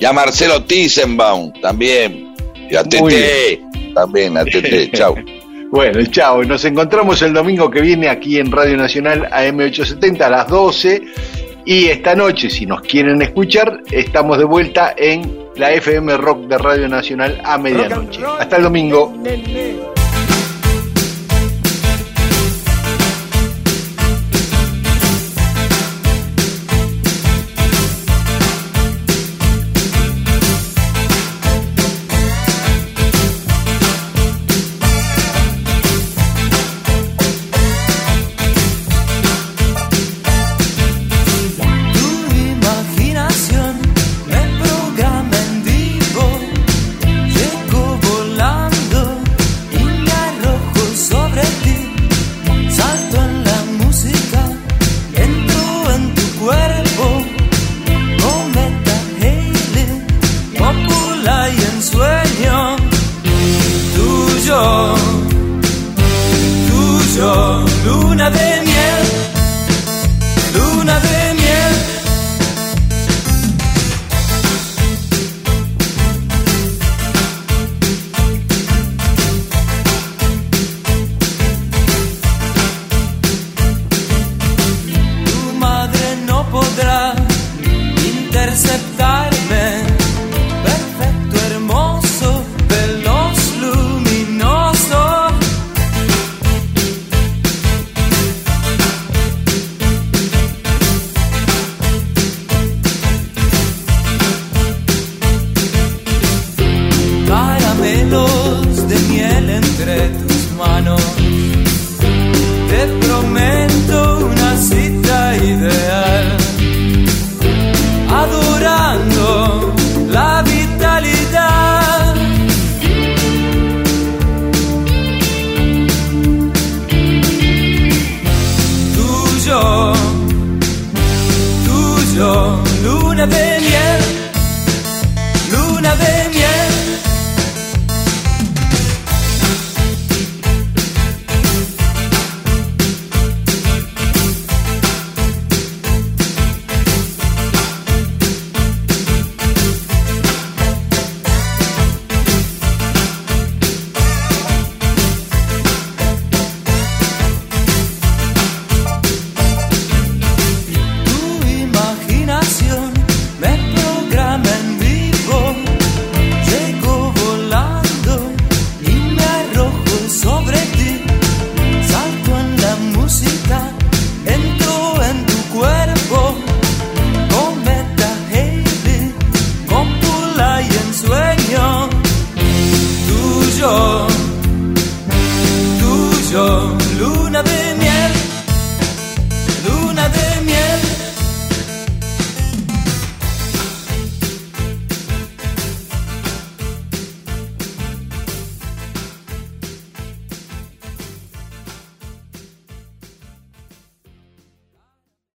Y a Marcelo Tissenbaum también. Y a Tete también, a Tete. <laughs> Chau. Bueno, chao. Nos encontramos el domingo que viene aquí en Radio Nacional AM870 a las 12. Y esta noche, si nos quieren escuchar, estamos de vuelta en la FM Rock de Radio Nacional a medianoche. Hasta el domingo.